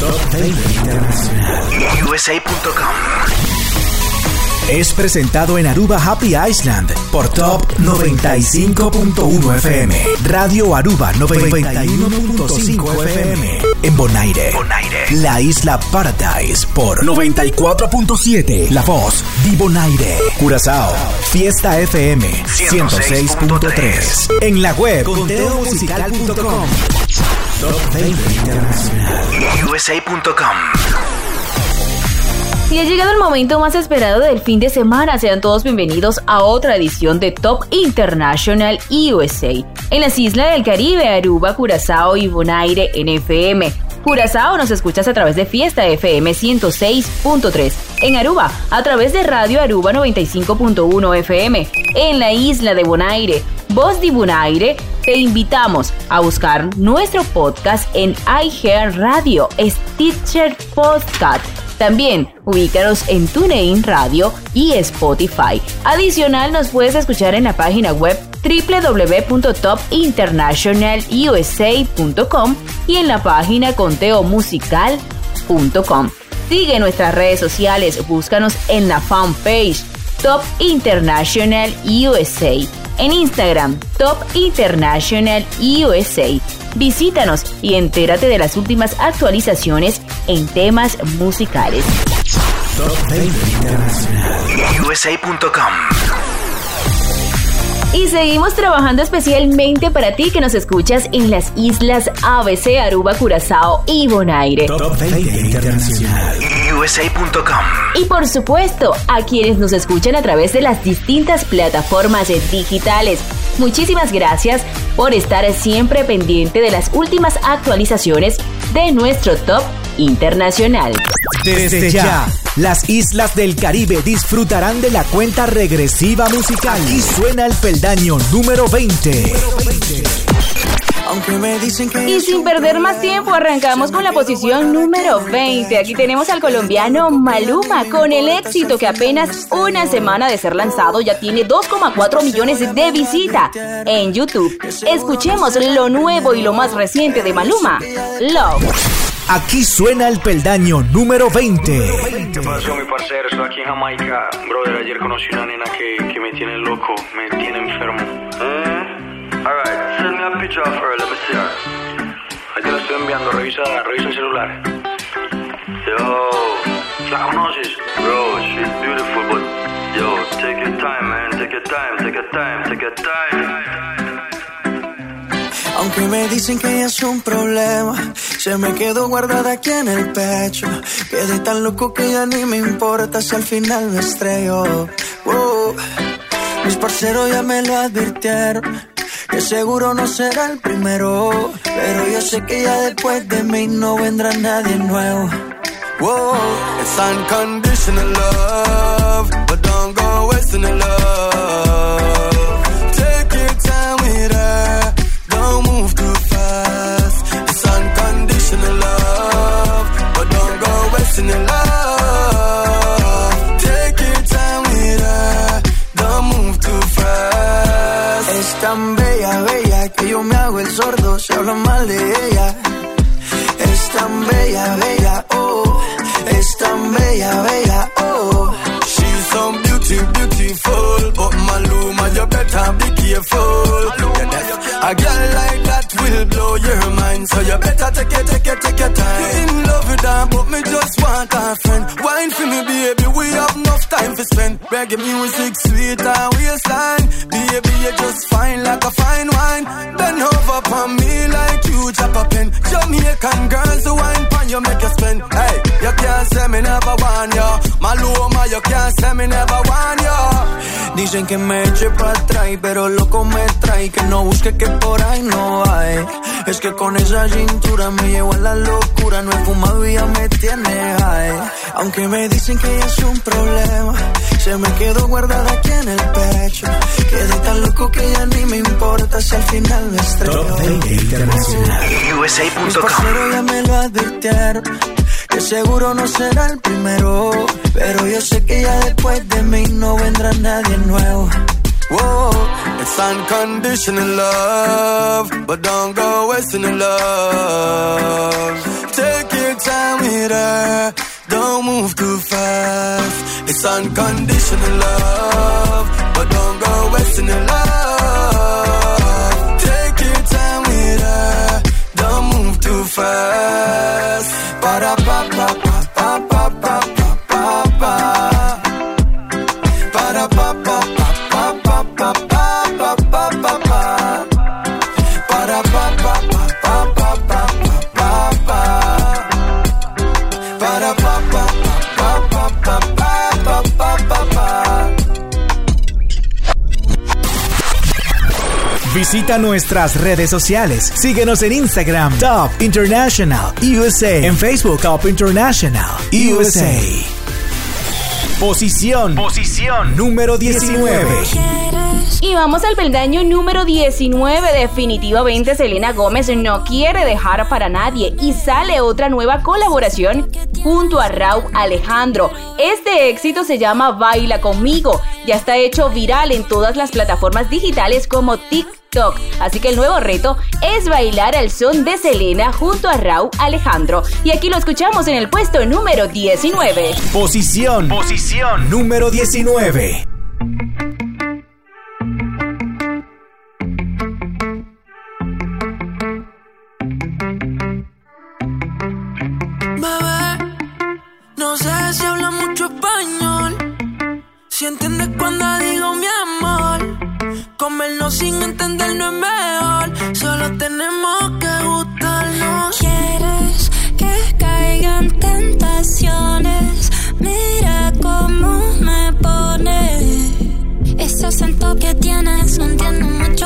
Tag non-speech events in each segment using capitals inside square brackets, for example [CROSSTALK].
Top 20 Internacional. USA.com. Es presentado en Aruba Happy Island por Top 95.1 FM. Radio Aruba 91.5 FM. En Bonaire. Bonaire. La isla Paradise por 94.7. La voz de Bonaire. Curazao. Fiesta FM 106.3. En la web conteomusical.com. Top 20 Internacional. USA.com. Y ha llegado el momento más esperado del fin de semana. Sean todos bienvenidos a otra edición de Top International USA. En las islas del Caribe, Aruba, Curazao y Bonaire en FM. Curazao nos escuchas a través de Fiesta FM 106.3. En Aruba, a través de Radio Aruba 95.1 FM. En la isla de Bonaire, Voz de Bonaire, te invitamos a buscar nuestro podcast en iHeart Radio, Stitcher Podcast también ubícanos en TuneIn Radio y Spotify. Adicional, nos puedes escuchar en la página web www.topinternationalusa.com y en la página conteomusical.com. Sigue nuestras redes sociales, búscanos en la fanpage Top International USA, en Instagram Top International USA Visítanos y entérate de las últimas actualizaciones en temas musicales. Y seguimos trabajando especialmente para ti que nos escuchas en las islas ABC, Aruba, Curazao y Bonaire. Y por supuesto, a quienes nos escuchan a través de las distintas plataformas digitales Muchísimas gracias por estar siempre pendiente de las últimas actualizaciones de nuestro top internacional. Desde ya, las islas del Caribe disfrutarán de la cuenta regresiva musical. Y suena el peldaño número 20. Y sin perder más tiempo, arrancamos con la posición número 20. Aquí tenemos al colombiano Maluma con el éxito que apenas una semana de ser lanzado ya tiene 2,4 millones de visitas en YouTube. Escuchemos lo nuevo y lo más reciente de Maluma, Love. Aquí suena el peldaño número 20. ¿Qué pasó, mi parcero? Estoy aquí en Jamaica. Brother, ayer conocí una nena que, que me tiene loco, me tiene enfermo. Alright, send me a picture of her, let me see her. Ahí te la estoy enviando, revisa, revisa el celular. Yo, ¿la conoces? Bro, she's beautiful, but yo, take your time, man, take your time, take your time, take your time. Aunque me dicen que ella es un problema, se me quedó guardada aquí en el pecho. Quedé tan loco que ya ni me importa si al final me estrello. Mis parceros ya me lo advirtieron que seguro no será el primero. Pero yo sé que ya después de mí no vendrá nadie nuevo. Whoa, it's unconditional love, but don't go wasting the love. Hablan mal de ella. Es tan bella, bella, oh. Es tan bella, bella, oh. She's so beauty, beautiful. But Maluma, you better be careful. A girl like that will blow your mind. So you better take it, take it, take your time. You're in love with her, but me just want a friend. Wine for me, spend. Reggae music, sweet and waistline. Baby, you just fine like a fine wine. Bend over for me like you drop a pen. Jamaican girls who wine pan you make you spend. Hey, you can't say me never want you. Maluma, you can't say me never want you. Dicen que me eche para atrás, pero loco me trae. Que no busque que por ahí no hay. Es que con esa cintura me llevo a la locura. No he fumado y ya me tiene high. Aunque me dicen que es un problema, se me quedó guardada aquí en el pecho. Quedé tan loco que ya ni me importa si al final me estrello. USA.com ya me lo advirtieron. Seguro no será el primero. Pero yo sé que ya después de mí no vendrá nadie nuevo. Whoa, it's unconditional love, but don't go wasting the love. Take your time with her. Don't move too fast. It's unconditional love, but don't go wasting your love. Too fast. Ba da ba ba Visita nuestras redes sociales. Síguenos en Instagram, Top International USA. En Facebook, Top International USA. Posición. Posición. Número 19. Y vamos al peldaño número 19. Definitivamente Selena Gómez no quiere dejar para nadie y sale otra nueva colaboración junto a Raúl Alejandro. Este éxito se llama Baila conmigo. Ya está hecho viral en todas las plataformas digitales como TikTok. Así que el nuevo reto es bailar al son de Selena junto a Raúl Alejandro. Y aquí lo escuchamos en el puesto número 19. Posición. Posición. Número 19. Bebé, no sé si habla mucho español. Si entiendes cuando digo. Comernos sin entender no es mejor. Solo tenemos que gustarnos. Quieres que caigan tentaciones. Mira cómo me pone. Ese acento que tienes, no entiendo mucho,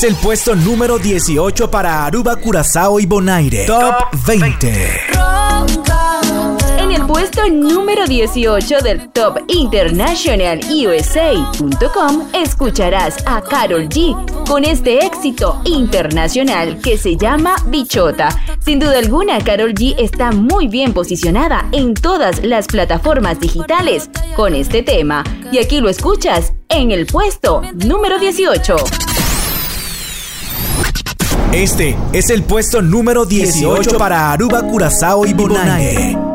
es el puesto número 18 para Aruba, Curazao y Bonaire. Top 20. En el puesto número 18 del Top International USA.com escucharás a Carol G con este éxito internacional que se llama Bichota. Sin duda alguna, Carol G está muy bien posicionada en todas las plataformas digitales con este tema. Y aquí lo escuchas en el puesto número 18. Este es el puesto número 18 para Aruba, Curazao y Bonaire.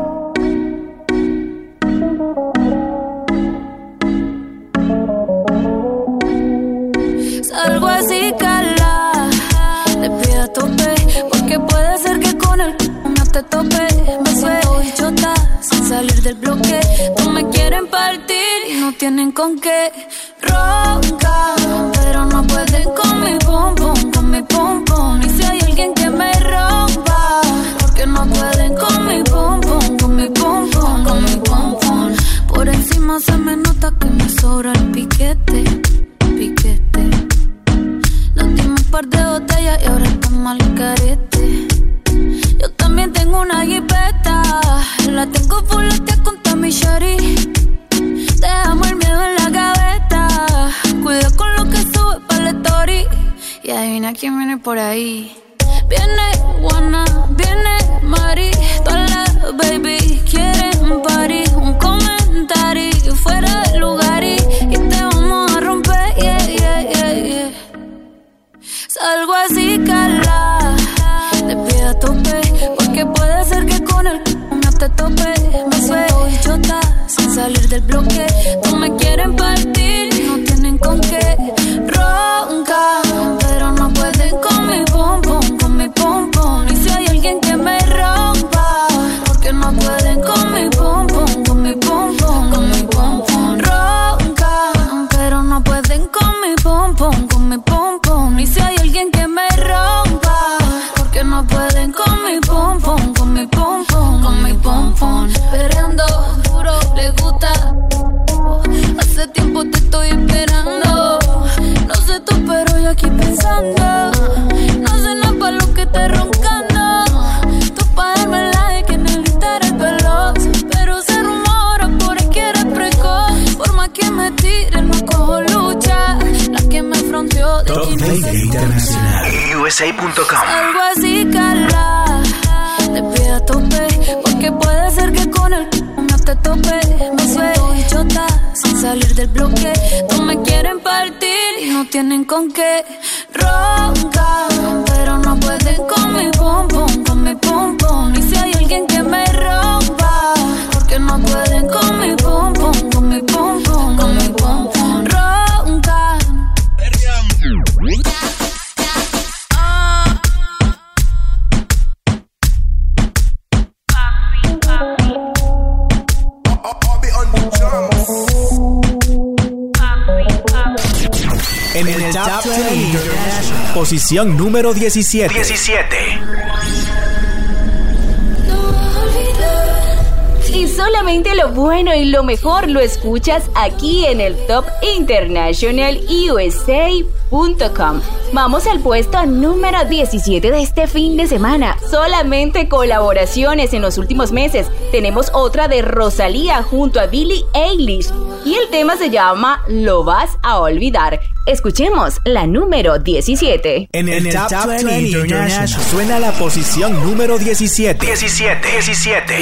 Número 17. 17. Y solamente lo bueno y lo mejor lo escuchas aquí en el Top International USA.com. Vamos al puesto número 17 de este fin de semana. Solamente colaboraciones en los últimos meses. Tenemos otra de Rosalía junto a Billie Eilish. Y el tema se llama Lo vas a olvidar. Escuchemos la número 17. En el, en el top, top, 20, 20 International, International, suena la posición número 17. 17, 17.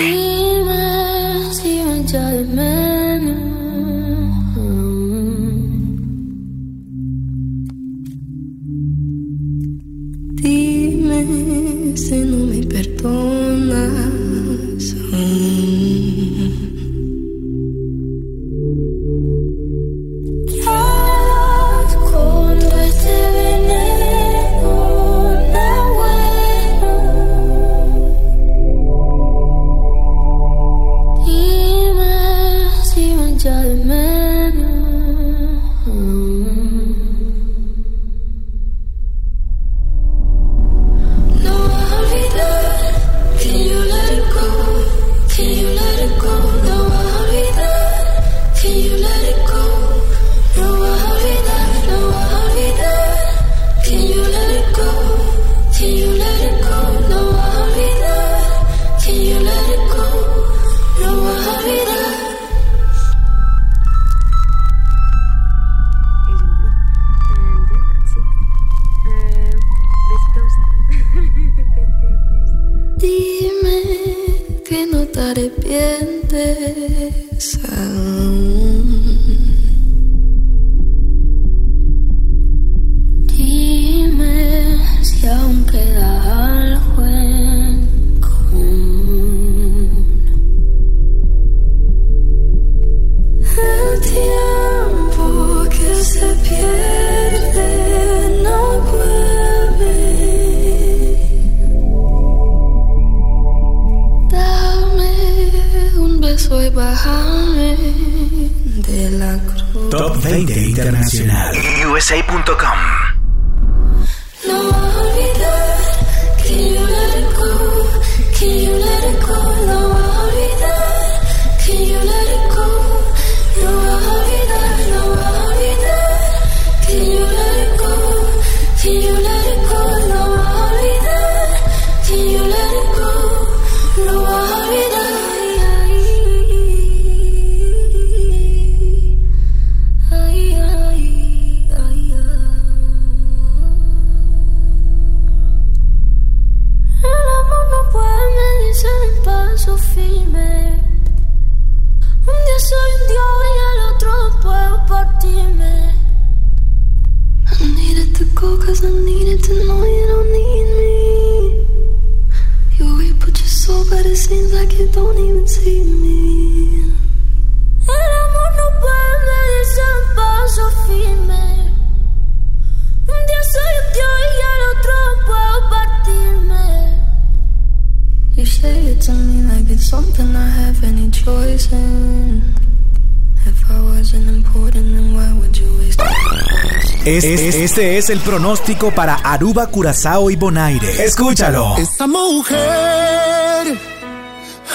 Este es el pronóstico para Aruba, Curazao y Bonaire. Escúchalo. Esta mujer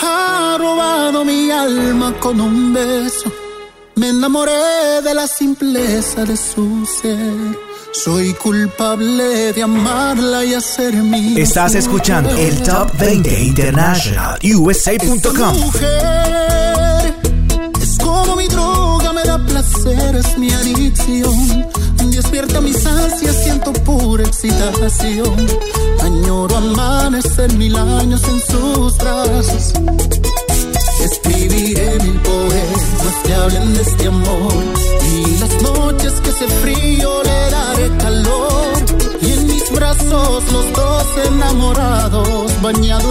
ha robado mi alma con un beso. Me enamoré de la simpleza de su ser. Soy culpable de amarla y hacer mi. Estás escuchando el Top 20 International USA.com. Mujer es como mi droga, me da placer, es mi adicción habitación. Añoro amanecer mil años en sus brazos. Escribiré mil poemas que hablen de este amor. Y las noches que hace frío le daré calor. Y en mis brazos los dos enamorados, bañados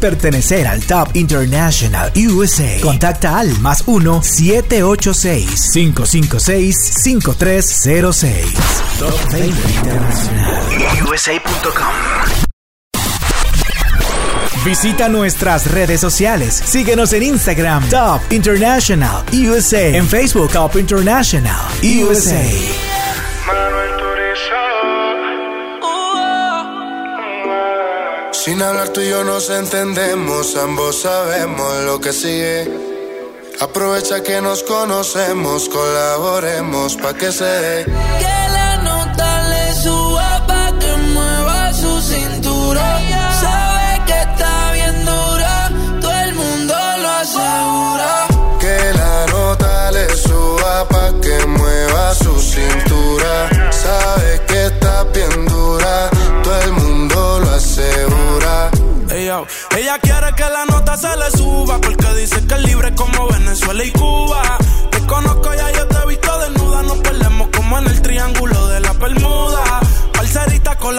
pertenecer al Top International USA. Contacta al más 1-786-556-5306. Top 20 Internacional. USA.com Visita nuestras redes sociales. Síguenos en Instagram, Top International USA. En Facebook, Top International USA. Hablar tú y yo nos entendemos, ambos sabemos lo que sigue. Aprovecha que nos conocemos, colaboremos pa' que se dé.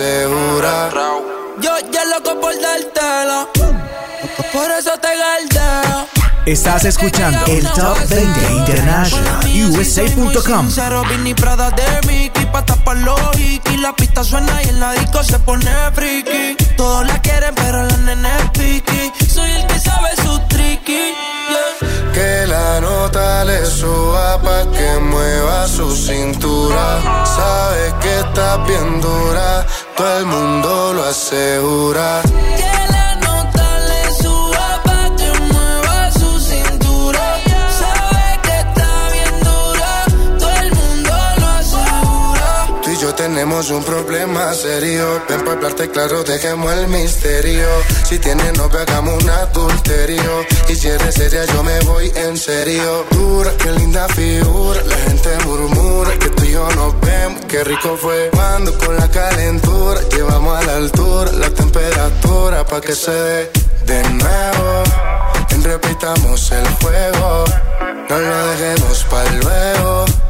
asegura. Yo ya loco por dártelo. Por eso te galdeo. Estás escuchando el Top 20 International USA.com. Sincero, Vinny Prada de Mickey Pa' tapar los hikis La pista suena y en la disco se pone friki Todos la quieren pero la nene es piqui Soy el que sabe su tricky yeah. Que la nota le suba pa' que mueva su cintura. Sabe que está bien dura, todo el mundo lo asegura. Tenemos un problema serio. Ven pa' hablarte claro, dejemos el misterio. Si tienes novia, hagamos un adulterio. Y si eres seria, yo me voy en serio. Dura, qué linda figura. La gente murmura que tú y yo nos vemos. Qué rico fue cuando con la calentura llevamos a la altura la temperatura pa' que se dé de nuevo. Repitamos el juego. No lo dejemos pa' luego.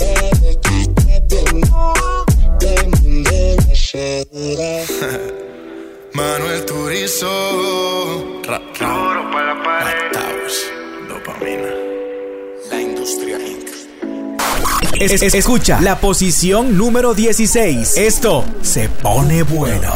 [LAUGHS] Manuel Turizo. Ra, Duro para la pared. Dopamina. La industria Inc. Es- es- escucha la posición número 16. Esto se pone bueno.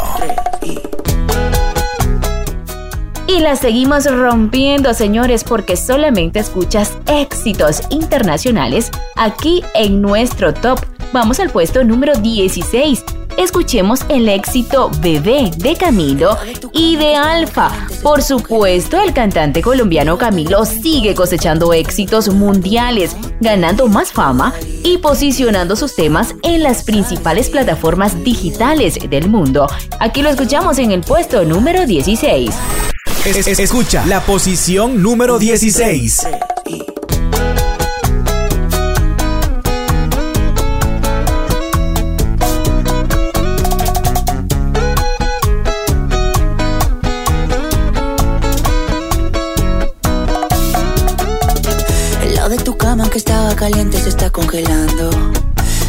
Y la seguimos rompiendo, señores, porque solamente escuchas éxitos internacionales aquí en nuestro top. Vamos al puesto número 16. Escuchemos el éxito Bebé de Camilo y de Alfa. Por supuesto, el cantante colombiano Camilo sigue cosechando éxitos mundiales, ganando más fama y posicionando sus temas en las principales plataformas digitales del mundo. Aquí lo escuchamos en el puesto número 16. Es- es- escucha la posición número 16. El lado de tu cama que estaba caliente se está congelando.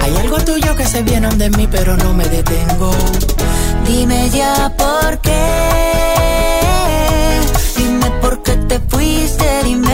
Hay algo tuyo que se viene de mí, pero no me detengo. Dime ya por qué. Dime por qué te fuiste, dímelo,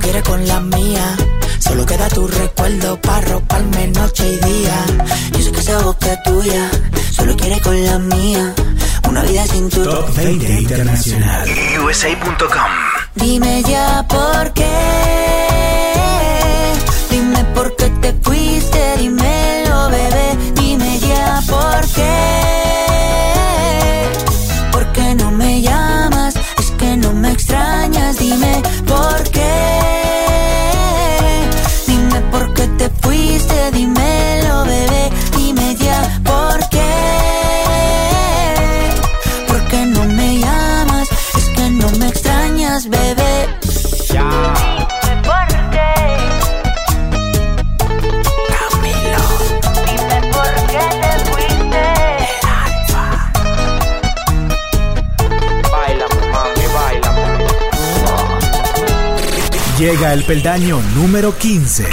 lo quiere con la mía. Solo queda tu recuerdo para roparme noche y día. Yo sé que esa boca tuya solo quiere con la mía. Una vida sin tu Top 20 Internacional. USA.com. Dime ya por qué. Llega el peldaño número 15.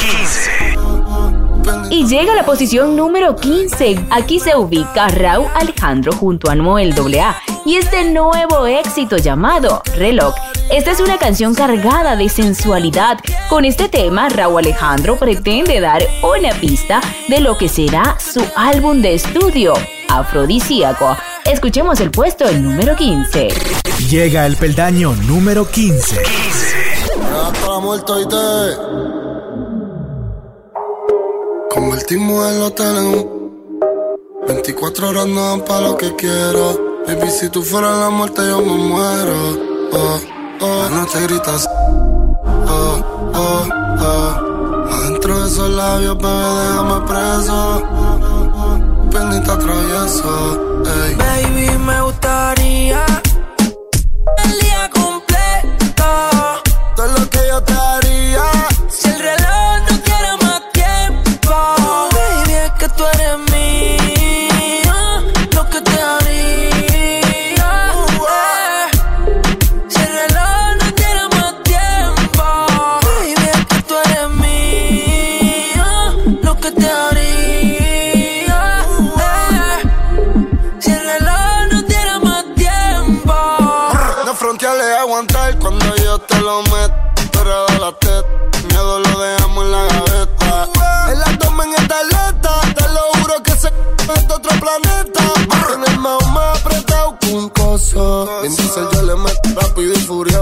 Y llega a la posición número 15. Aquí se ubica Raúl Alejandro junto a Noel AA y este nuevo éxito llamado Reloj. Esta es una canción cargada de sensualidad. Con este tema, Raúl Alejandro pretende dar una pista de lo que será su álbum de estudio, Afrodisíaco. Escuchemos el puesto el número 15. Llega el peldaño número 15. Hasta la muerte y te Convertimos el hotel en un 24 horas no dan pa' lo que quiero. Baby, si tú fueras la muerte yo me muero. Oh, oh. La noche gritas. Oh, oh, oh. Adentro de esos labios, bebé, déjame preso. Pendiente travieso ey. Baby, me gustaría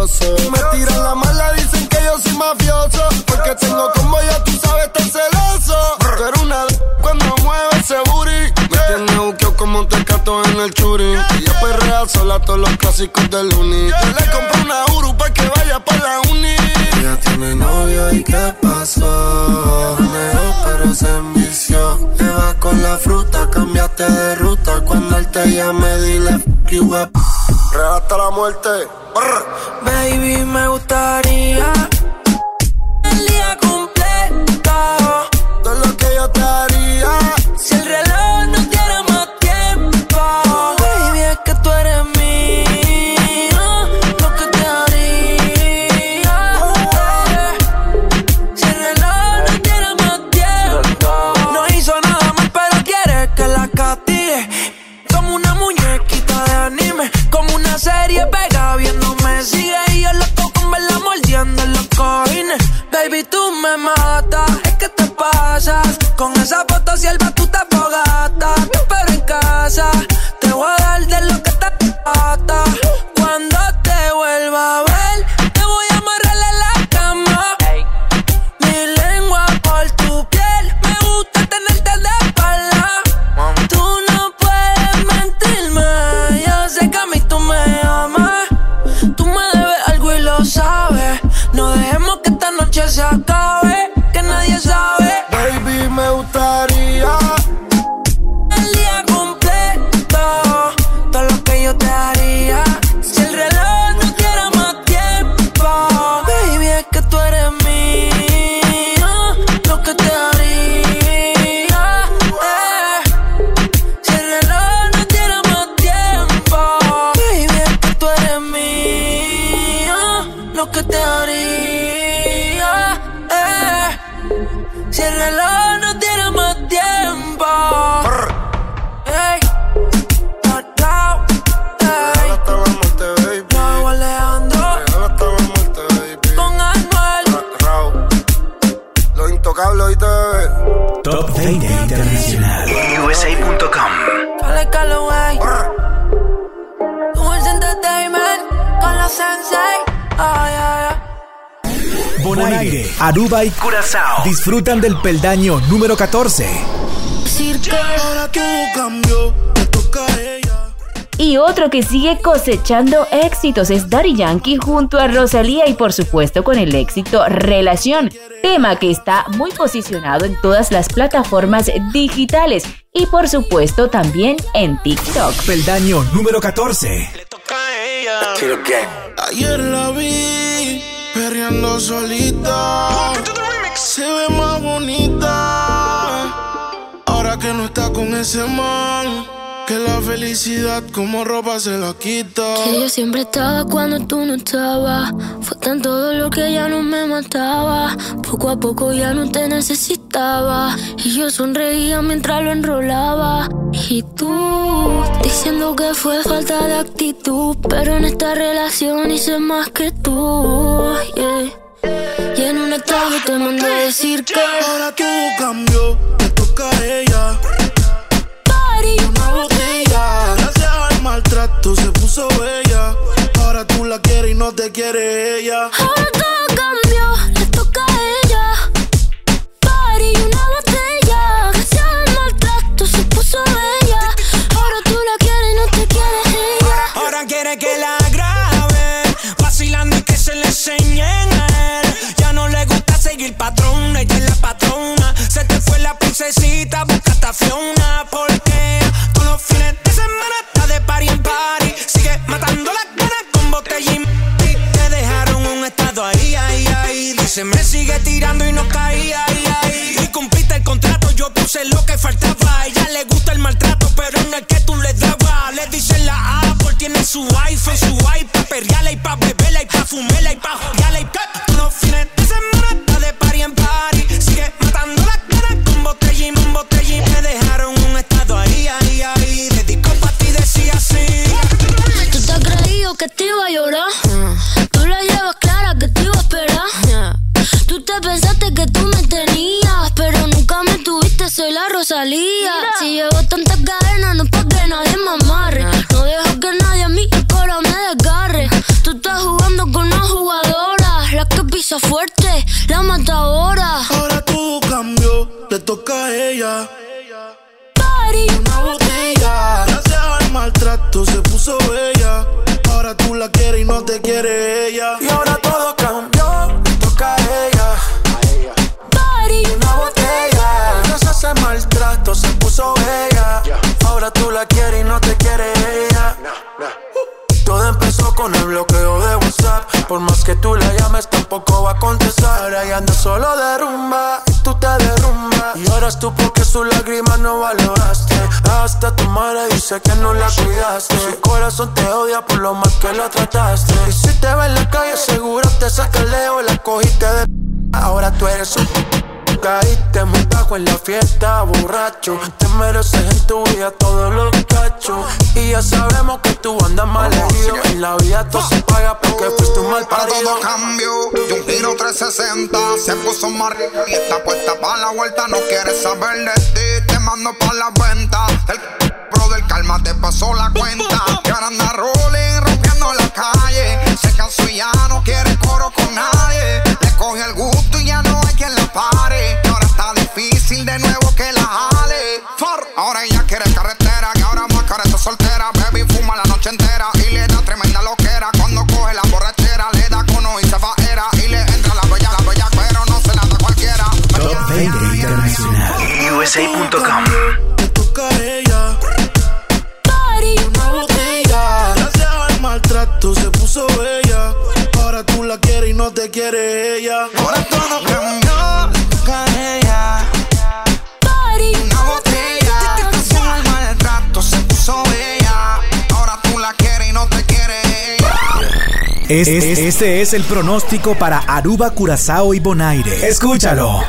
furioso. Me tiran la mala, dicen que yo soy mafioso. Porque tengo como ya tú sabes, tan celoso. Pero una d- cuando mueve ese booty. Me tiene buqueo como un tecato en el churi. Ella perrea sola todos los clásicos del uni. Yo le compré una Uru pa' que vaya pa' la uni. Ella tiene novio y qué pasó. Neo, pero se envició. Le va con la fruta, cambiaste de ruta. Cuando él te llame, dile you up. Real hasta la muerte. Brr. Baby, me gustaría el día completo. Todo lo que yo te haría. Si el serie pega viéndome sigue y yo loco con verla mordiendo en los cojines. Baby, tú me matas, es que te pasas. Con esa foto sierva tú te fogatas. Mi pero en casa, te voy a dar de lo que te pata. se acabe, que nadie sabe. Baby, me gusta Curazao disfrutan del peldaño número 14. Ahora todo cambió, te toca a ella. Y otro que sigue cosechando éxitos es Daddy Yankee junto a Rosalía y por supuesto con el éxito Relación, tema que está muy posicionado en todas las plataformas digitales y por supuesto también en TikTok. Peldaño número 14. Ayer la vi perreando solita. Se ve más bonita. Ahora que no está con ese man. Que la felicidad como ropa se la quita. Que yo siempre estaba cuando tú no estabas. Fue tan todo lo que ya no me mataba. Poco a poco ya no te necesitaba. Y yo sonreía mientras lo enrolaba. Y tú diciendo que fue falta de actitud. Pero en esta relación hice más que tú. yeah. Y en un estado te mandé decir que. Ahora todo cambió, te toca a ella. Party, Una botella. Gracias al maltrato se puso bella. Ahora tú la quieres y no te quiere ella. Ahora patrón, ella es la patrona. Se te fue la princesita, busca a Fiona. Porque todos los fines de semana está de party en party. Sigue matando las ganas con botella y Te dejaron un estado ahí, ahí, ahí. Dice, me sigue tirando y no caía, ahí, ahí. Y cumpliste el contrato, yo puse lo que faltaba. A ella le gusta el maltrato, pero no el que tú le dabas. Le dicen la Apple, tiene su iPhone, su iPad, perreala y pa' beberla y pa' fumarla y pa' jodearla y pa' los fines de semana fuerte, la matadora. Ahora ella. Party, Una botella. Gracias al maltrato se puso bella. Ahora tú la quieres y no te quiere ella. Y ahora todo cambió, toca a ella. party, Una botella. Gracias al maltrato se puso bella. Ahora tú la quieres y no te quiere ella. Todo empezó con el bloqueo de WhatsApp. Por más que tú la llames, tampoco va a contestar. Ahora ya anda solo de rumba y tú te derrumbas. Y ahora es tú porque dice que no la cuidaste. Su corazón te odia por lo mal que la trataste. Y si te ve en la calle, seguro te saca el la cogiste de. Ahora tú eres un. Caíste muy bajo en la fiesta, borracho. Te mereces en tu vida todos los cachos. Y ya sabemos que tú andas mal herido. En la vida todo se paga porque fuiste un mal Para parido. todo cambio, y un giro 360 Se puso más rica y está puesta para la vuelta No quiere saber de ti, te mando pa' la venta El calma te pasó la cuenta. Y ahora anda rolling, rompiendo la calle. Se cansó y ya no quiere coro con nadie. Le coge el gusto y ya no hay quien la pare. Y ahora está difícil de nuevo que la jale. For, Ahora ella quiere carretera Que ahora más cara está soltera. Baby fuma la noche entera Y le da tremenda loquera. Cuando coge la borrachera Le da cono y se faera Y le entra la bella, la bella Pero no se la da cualquiera. Top 20 Internacional. USA.com. quiere ella. Ahora todo cambió Le toca a ella party, Una botella Gracias al maltrato se puso bella Ahora tú la quieres y no te quiere ella Es- es- este es el pronóstico para Aruba, Curazao y Bonaire. Escúchalo.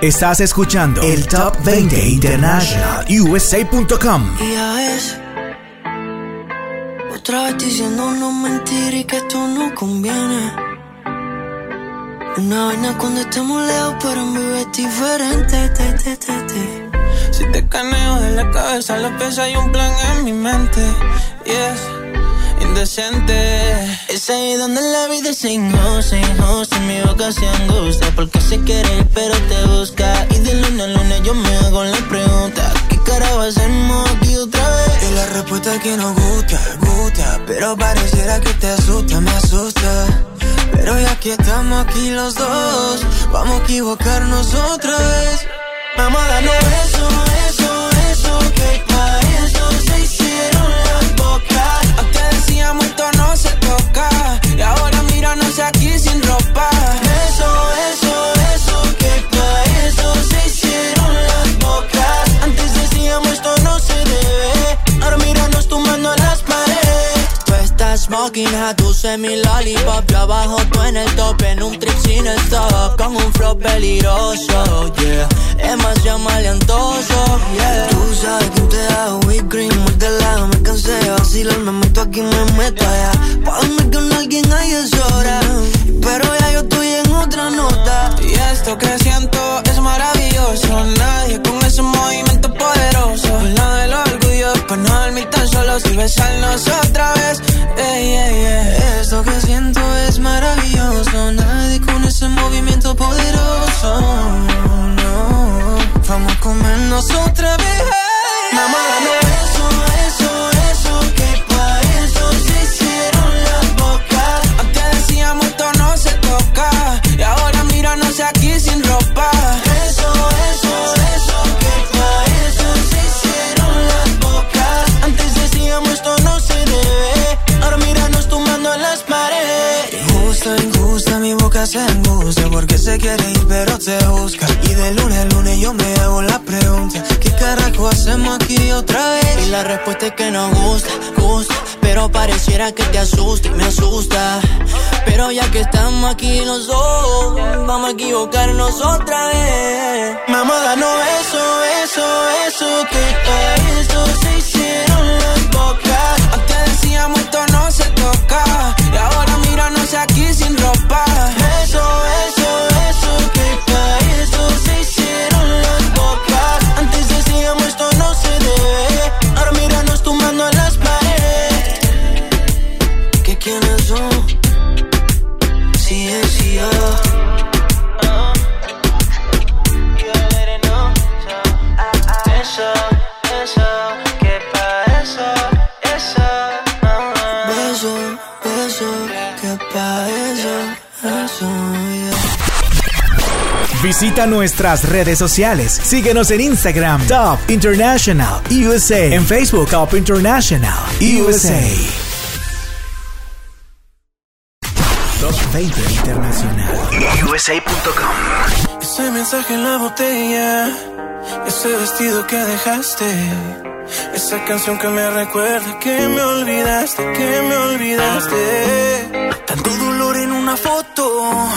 Estás escuchando el Top 20 International USA.com. Otra vez diciendo no mentir y que esto no conviene Una vaina cuando estamos lejos, pero en vivo es diferente. Te, te, te, te. Si te caneo de la cabeza a los pies hay un plan en mi mente. Yes, indecente. Es ahí donde la vida se injusta. En mi boca se porque se quiere ir, pero te busca. Y de luna a luna yo me hago la pregunta: ¿Qué carajo hacemos aquí otra vez? La respuesta es que nos gusta, gusta. Pero pareciera que te asusta, me asusta. Pero ya que estamos aquí los dos, vamos a equivocarnos otra vez. Vamos a darle eso, eso, eso, que pa' eso se hicieron las bocas. Antes decíamos esto no se toca. Y ahora míranos aquí sin ropa. Eso, eso, estás smoking a tu semi lollipop. Yo abajo, tú en el top En un trip sin el stop. Con un flow peligroso, yeah. Demasiado maleantoso, yeah. Tú sabes que te da whipped cream muy de lado Me cansé de vacilar, me meto aquí, me meto allá. Pa' dormir con alguien ahí es hora. Pero ya yo estoy en otra nota. Y esto que siento es maravilloso. Nadie con ese movimiento poderoso. Habla del orgullo para no dormir tan solos y besarnos otra vez. Esto que siento es maravilloso. Nadie con ese movimiento poderoso No, vamos a comernos otra vez Y de lunes a lunes yo me hago la pregunta ¿Qué carajo hacemos aquí otra vez? Y la respuesta es que nos gusta, gusta Pero pareciera que te asusta y me asusta Pero ya que estamos aquí los dos Vamos a equivocarnos otra vez Mamá, danos eso, eso, eso Que pa' eso se hicieron las bocas Antes decíamos esto no se toca. Y ahora míranos aquí sin ropa. Eso, eso, Visita nuestras redes sociales. Síguenos en Instagram, Top International USA. En Facebook, Top International USA. Top 20 Internacional. USA.com. Ese mensaje en la botella, ese vestido que dejaste, esa canción que me recuerda que me olvidaste, que me olvidaste. Tanto dolor en una foto,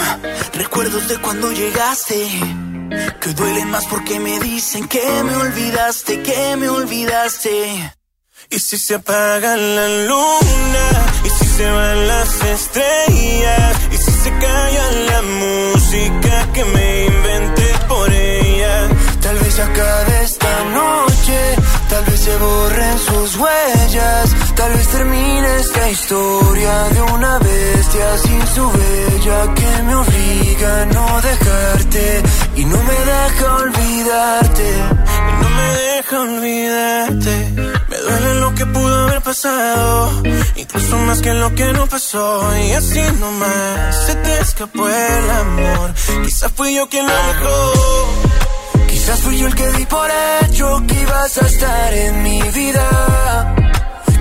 recuerdos de cuando llegaste, que duelen más porque me dicen que me olvidaste, que me olvidaste. Y si se apaga la luna, y si se van las estrellas, y si se calla la música que me inventé por ella. Tal vez acabe esta noche, tal vez se borren sus huellas, tal vez termine esta historia de una bestia sin su bella que me obliga a no dejarte y no me deja olvidarte, y no me deja olvidarte. Me duele lo que pudo haber pasado, incluso más que lo que no pasó. Y así nomás se te escapó el amor. Quizás fui yo quien lo dejó. Fui yo el que di por hecho que ibas a estar en mi vida.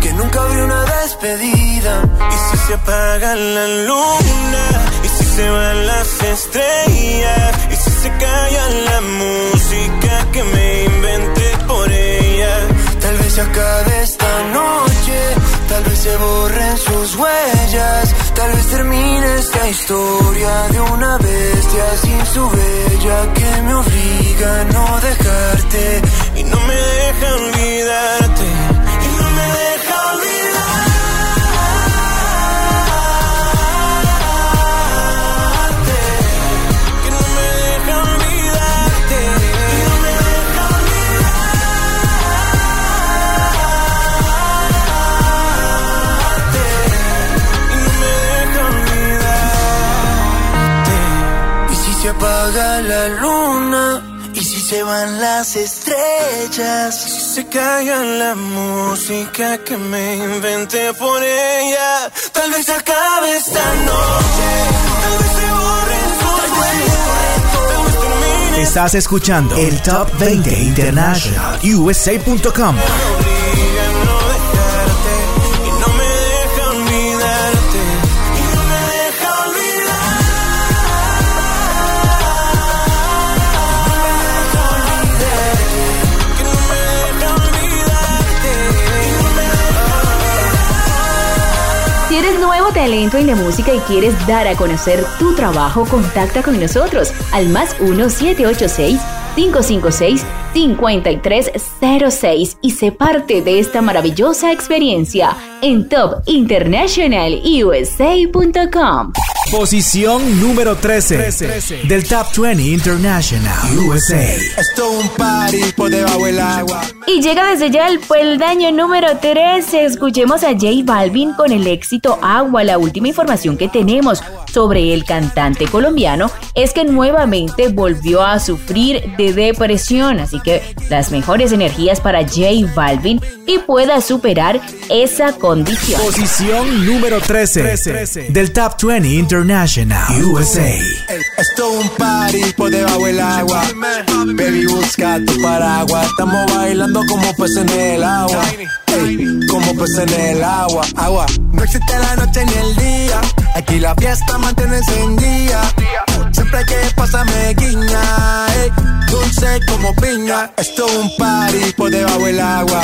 Que nunca habría una despedida. Y si se apaga la luna, y si se van las estrellas, y si se calla la música que me inventé por ella. Tal vez se acabe esta noche, tal vez se borren sus huellas, tal vez termine esta historia de una bestia sin su bella que me obliga a no dejarte y no me deja olvidarte. luna. Y si se van las estrellas, si se calla la música que me inventé por ella, tal vez acabe esta noche, tal vez se borren sus huellas. Estás escuchando el Top 20 International USA.com. talento en la música y quieres dar a conocer tu trabajo, contacta con nosotros al más 1-786-556-5306 y sé parte de esta maravillosa experiencia en topinternationalusa.com. Posición número 13 del Top 20 International USA. Esto es un party por debajo del agua. Y llega desde ya el peldaño número 13. Escuchemos a J Balvin con el éxito Agua. La última información que tenemos sobre el cantante colombiano es que nuevamente volvió a sufrir de depresión. Así que las mejores energías para J Balvin y pueda superar esa condición. Posición número 13 del Top 20 International USA. Esto es un party por debajo del agua. Baby, busca tu paraguas. Estamos bailando como peces en el agua. Como peces en el agua. Agua. No existe la noche ni el día. Aquí la fiesta mantiene encendida. Siempre que pasa me guiña. ey, dulce como piña. Esto es un party por debajo del agua.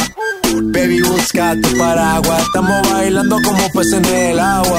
Baby, busca tu paraguas. Estamos bailando como peces en el agua.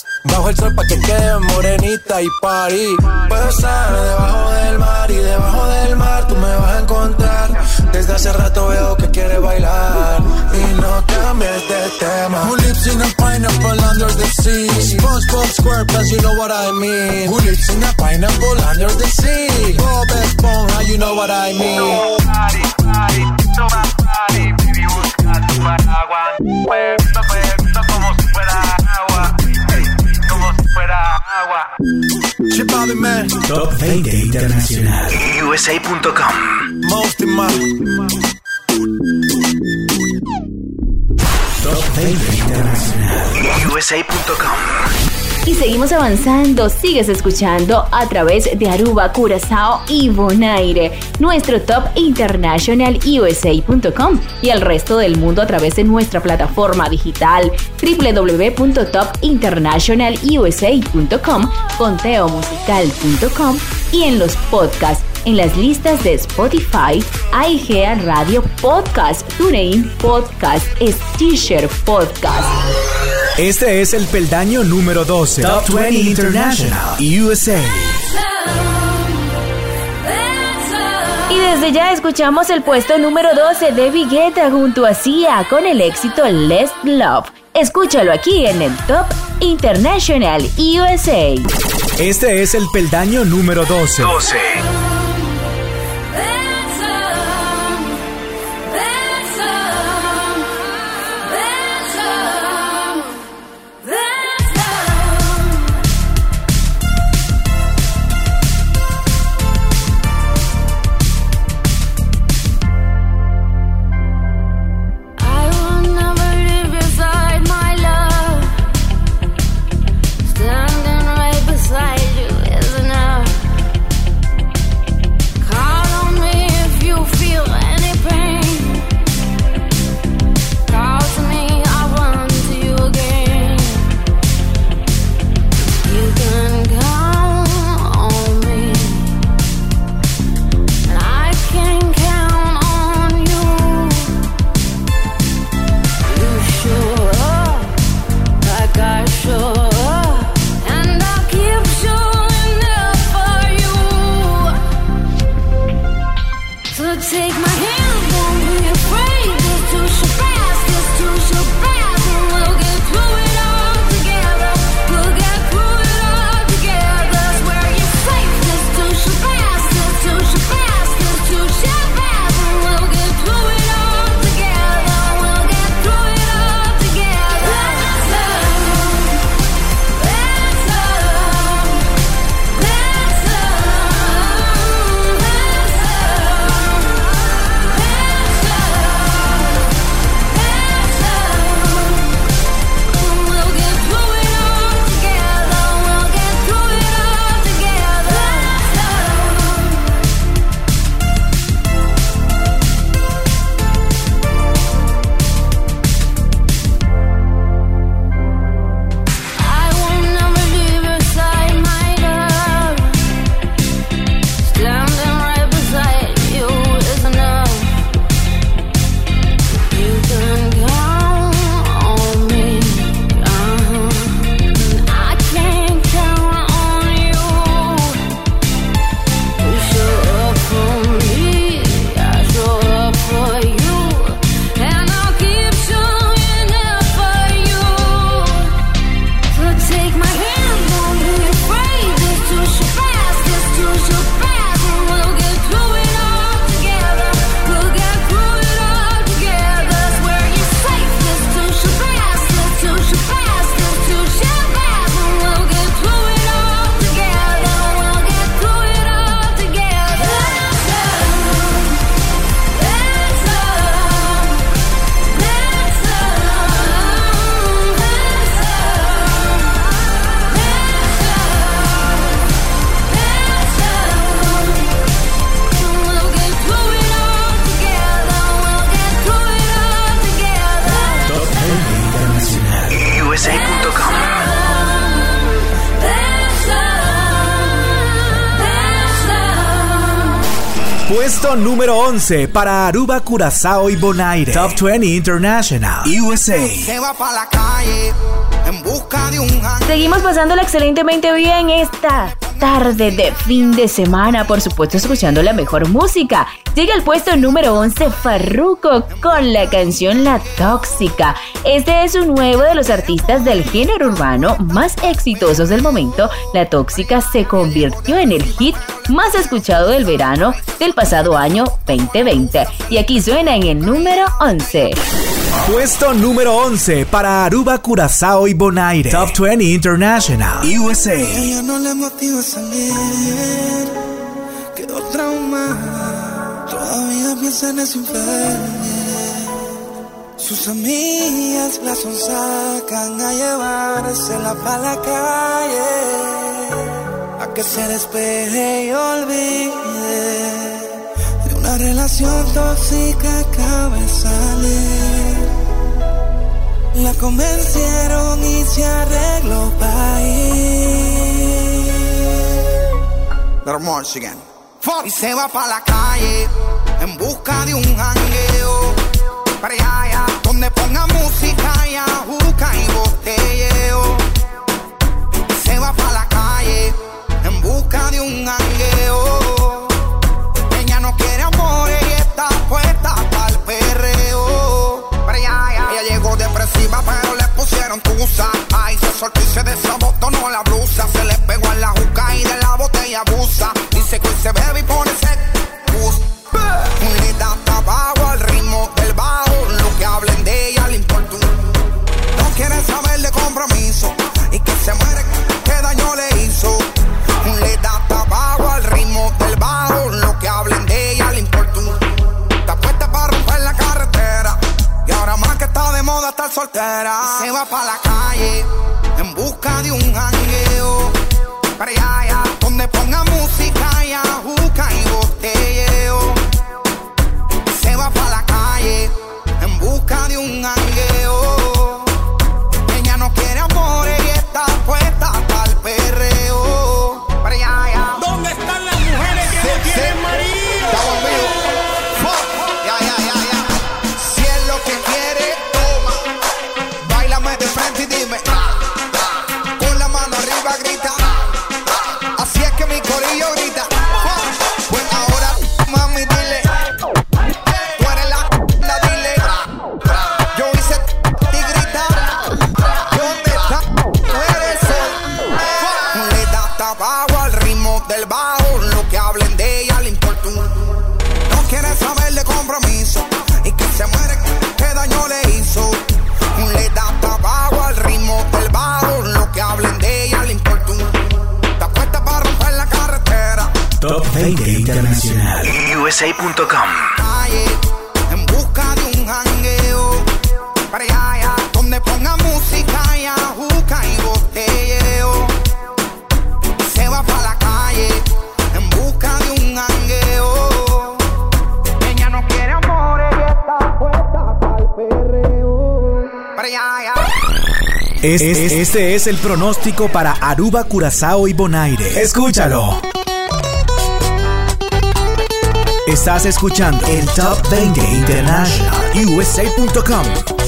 Bajo el sol pa' que quede morenita y party. Puedo estar debajo del mar y debajo del mar tú me vas a encontrar. Desde hace rato veo que quieres bailar y no cambies de tema. Who lives in a pineapple under the sea? SpongeBob SquarePants, you know what I mean. Who lives in a pineapple under the sea? Bob Esponja, you know what I mean. Chip Bobby, man. Top 20 International USA.com. Most in my. Top 20 International USA.com. Y seguimos avanzando, sigues escuchando a través de Aruba, Curazao y Bonaire, nuestro top international USA.com y el resto del mundo a través de nuestra plataforma digital www.topinternationalusa.com, conteomusical.com y en los podcasts en las listas de Spotify, IGA Radio Podcast, TuneIn Podcast, Stitcher Podcast. Este es el peldaño número 12 Top 20 International USA. Y desde ya escuchamos el puesto número 12 de Vigueta junto a Sia con el éxito Let's Love. Escúchalo aquí en el Top International USA. Este es el peldaño número 12 12. Número 11 para Aruba, Curazao y Bonaire. Top 20 International, USA. Se va para la calle en busca de un Seguimos pasándola excelentemente bien esta tarde de fin de semana, por supuesto escuchando la mejor música. Llega al puesto número 11 Farruko con la canción La Tóxica. Este es un nuevo de los artistas del género urbano más exitosos del momento. La Tóxica se convirtió en el hit más escuchado del verano del pasado año 2020. Y aquí suena en el número 11. Puesto número 11 para Aruba, Curazao y Bonaire. Top 20 International, USA. Ella no le motiva salir, Ese infiel. Sus amigas la sonsacan a llevársela para la calle. A que se despeje y olvide de una relación tóxica acaba de salir. La convencieron y se arregló para ir. Little again. Y se va para la calle en busca de un jangueo. Para allá, donde ponga música y ajuca y botelleo. Se va para la calle en busca de un jangueo. Ella no quiere amor y está puesta para el perreo. Ella llegó depresiva, pero le pusieron tusa. Ay, se soltó y se desabotonó la para la calle en busca de un es- el pronóstico para Aruba, Curazao y Bonaire. Escúchalo. Estás escuchando el Top 20 International USA.com.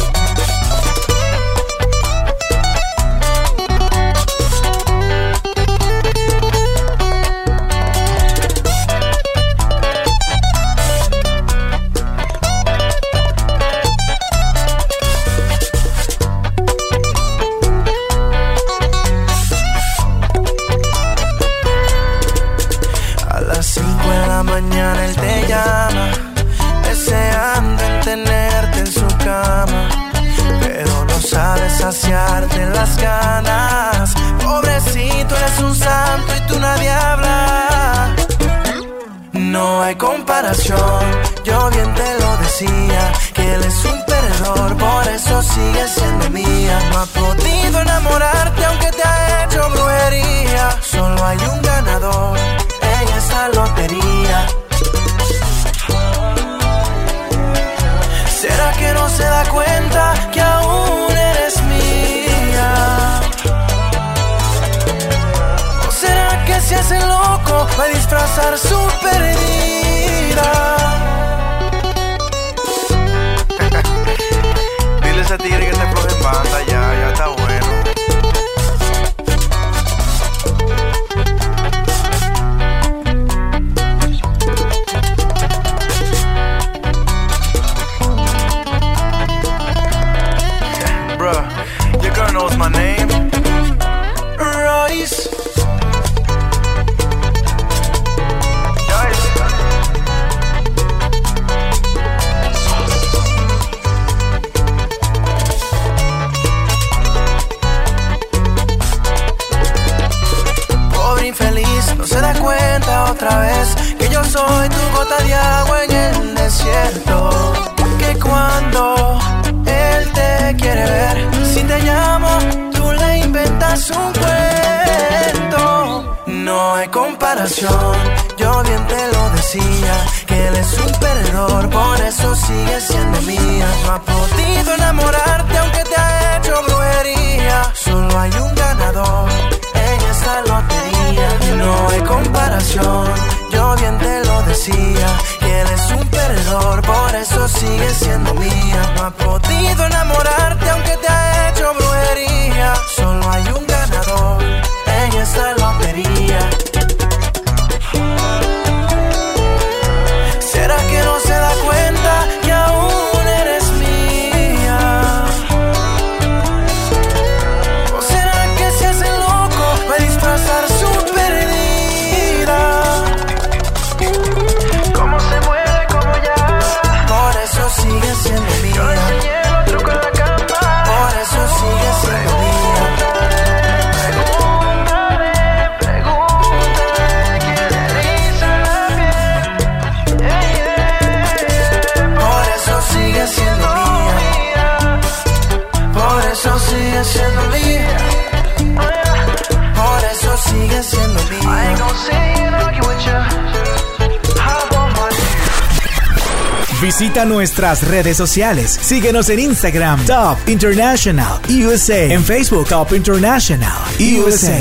nuestras redes sociales. Síguenos en Instagram, Top International USA. En Facebook, Top International USA.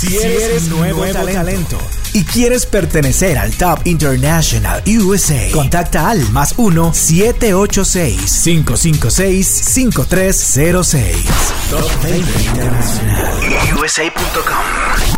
Si eres, nuevo, nuevo talento, y quieres pertenecer al Top International USA, contacta al más 1-786-556-5306. Top International USA.com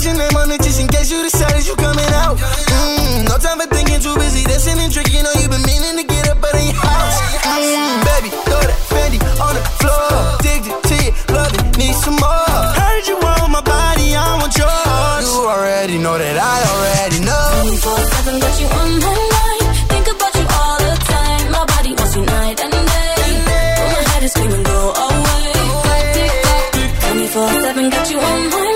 Clutching on the just in case you decided you coming out. Mm, no time for thinking, too busy dancing and drinking. Know you been meaning to get up out of your house. Mm, baby, throw that Fendi on the floor. Dig the to love it, need some more. Heard you want my body, I want yours. You already know that I already know. 24/7, got you on my mind. Think about you all the time. My body wants you night and day. But my head is screaming, go away. 24/7, got you on my mind.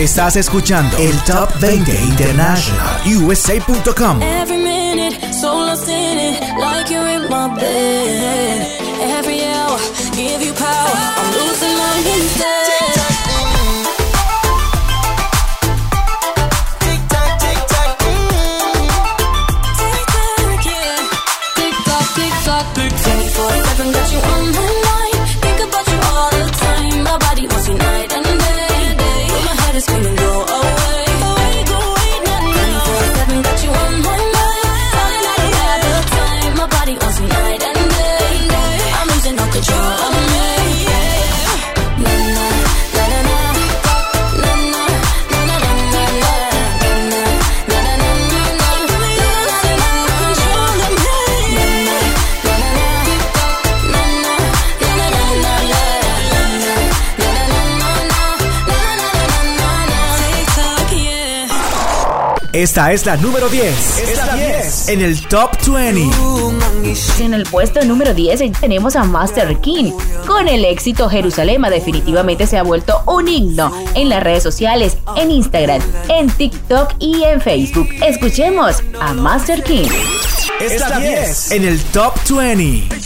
Estás escuchando el Top 20 International USA.com. Every minute, so lost in it, like you're in my bed. Esta es la número 10. Es la 10 en el Top 20. En el puesto número 10 tenemos a Master King. Con el éxito Jerusalema definitivamente se ha vuelto un himno en las redes sociales, en Instagram, en TikTok y en Facebook. Escuchemos a Master King. Es la 10 en el Top 20.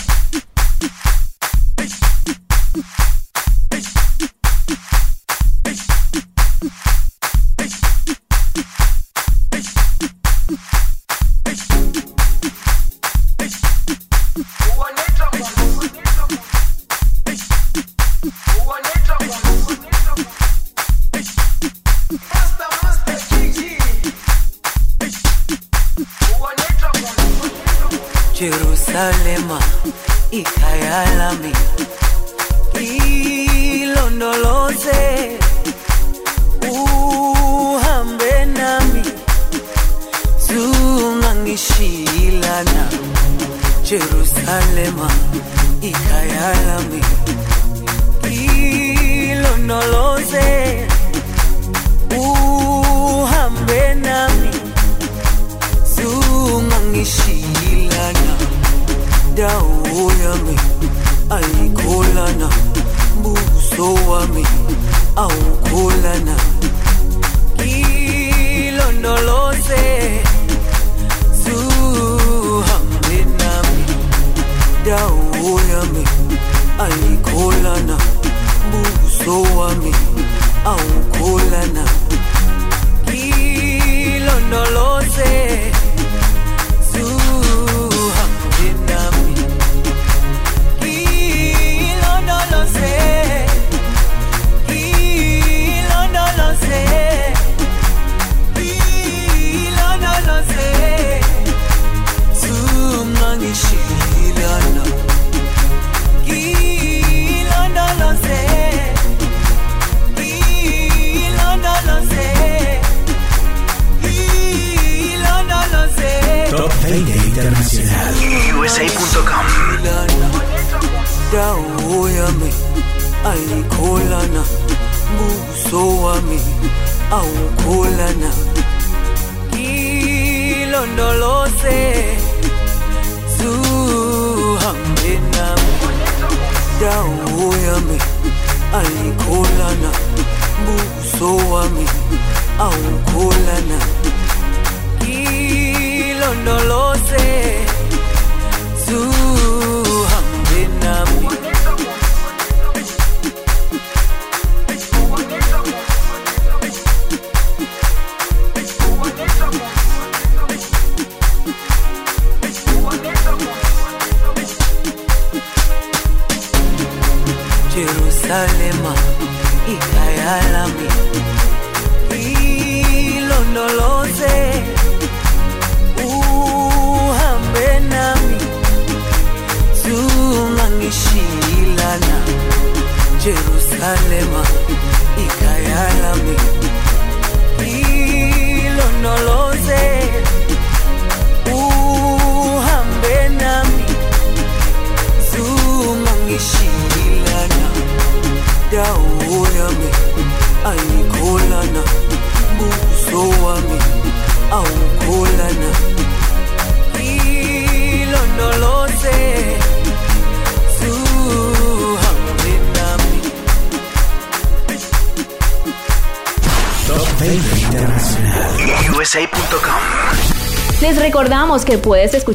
au cool na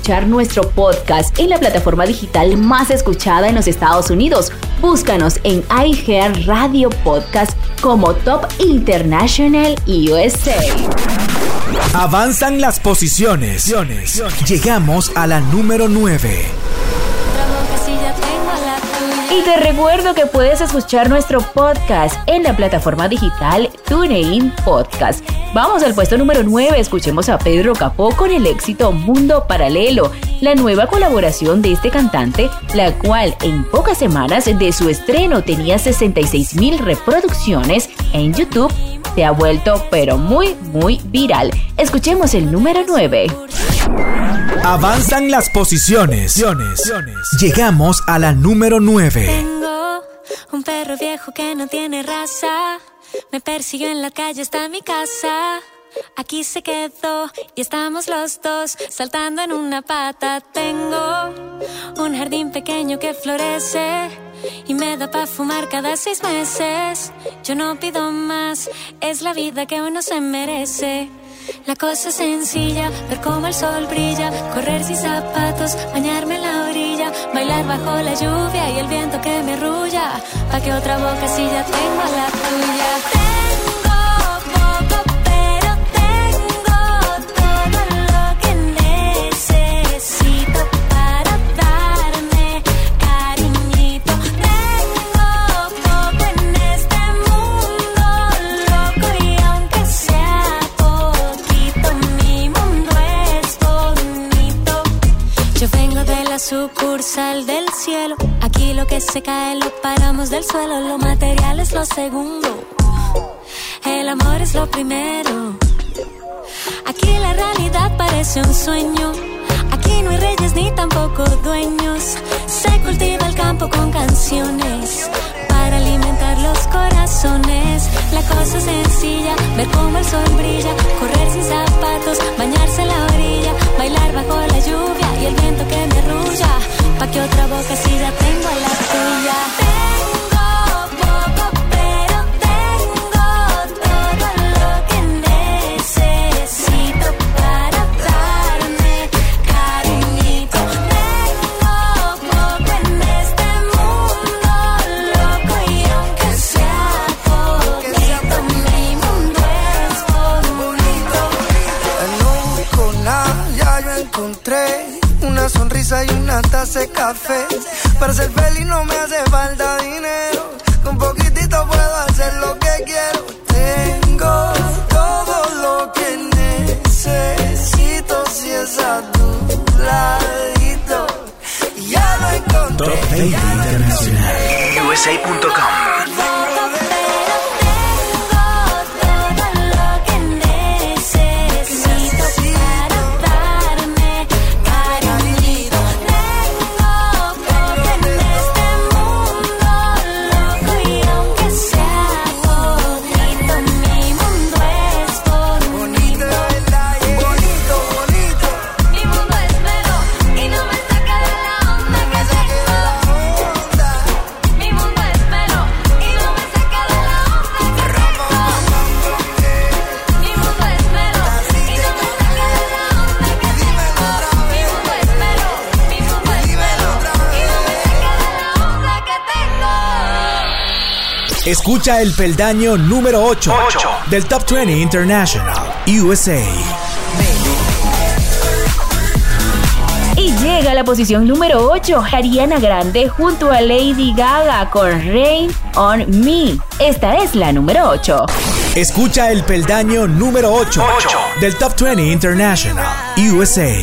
escuchar nuestro podcast en la plataforma digital más escuchada en los Estados Unidos. Búscanos en iHeart Radio Podcast como Top International USA. Avanzan las posiciones. Llegamos a la número 9. Y te recuerdo que puedes escuchar nuestro podcast en la plataforma digital TuneIn Podcast. Vamos al puesto número 9, escuchemos a Pedro Capó con el éxito Mundo Paralelo, la nueva colaboración de este cantante, la cual en pocas semanas de su estreno tenía 66 mil reproducciones en YouTube, se ha vuelto pero muy muy viral. Escuchemos el número 9. Avanzan las posiciones. Llegamos a la número 9. En la calle hasta mi casa. aquí se quedó y estamos los dos saltando en una pata. Tengo un jardín pequeño que florece y me da para fumar cada seis meses. Yo no pido más, es la vida que uno se merece. La cosa es sencilla, ver cómo el sol brilla, correr sin zapatos, bañarme en la orilla, bailar bajo la lluvia y el viento que me arrulla, pa' que otra boca si ya tengo la tuya. Se cae lo paramos del suelo. Lo material es lo segundo. El amor es lo primero. Aquí la realidad parece un sueño. Aquí no hay reyes ni tampoco dueños. Se cultiva el campo con canciones para alimentar los corazones. La cosa es sencilla, ver cómo el sol brilla, correr sin zapatos, bañarse en la orilla, bailar bajo la lluvia y el viento que me arrulla. Pa' que otra boca si ya tengo la tuya. De café. Para ser feliz no me hace falta dinero. Con poquitito puedo hacer lo que quiero. Tengo todo lo que necesito si es a tu ladito. Y Ya lo encontré. Top 20 Internacional. USA.com. Escucha el peldaño número 8, del Top 20 International USA. Y llega a la posición número 8, Ariana Grande junto a Lady Gaga con Rain on Me. Esta es la número 8. Escucha el peldaño número 8, del Top 20 International USA.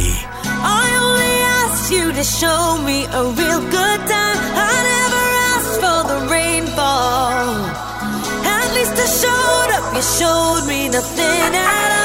I only asked you to show me a real good you showed me nothing at all.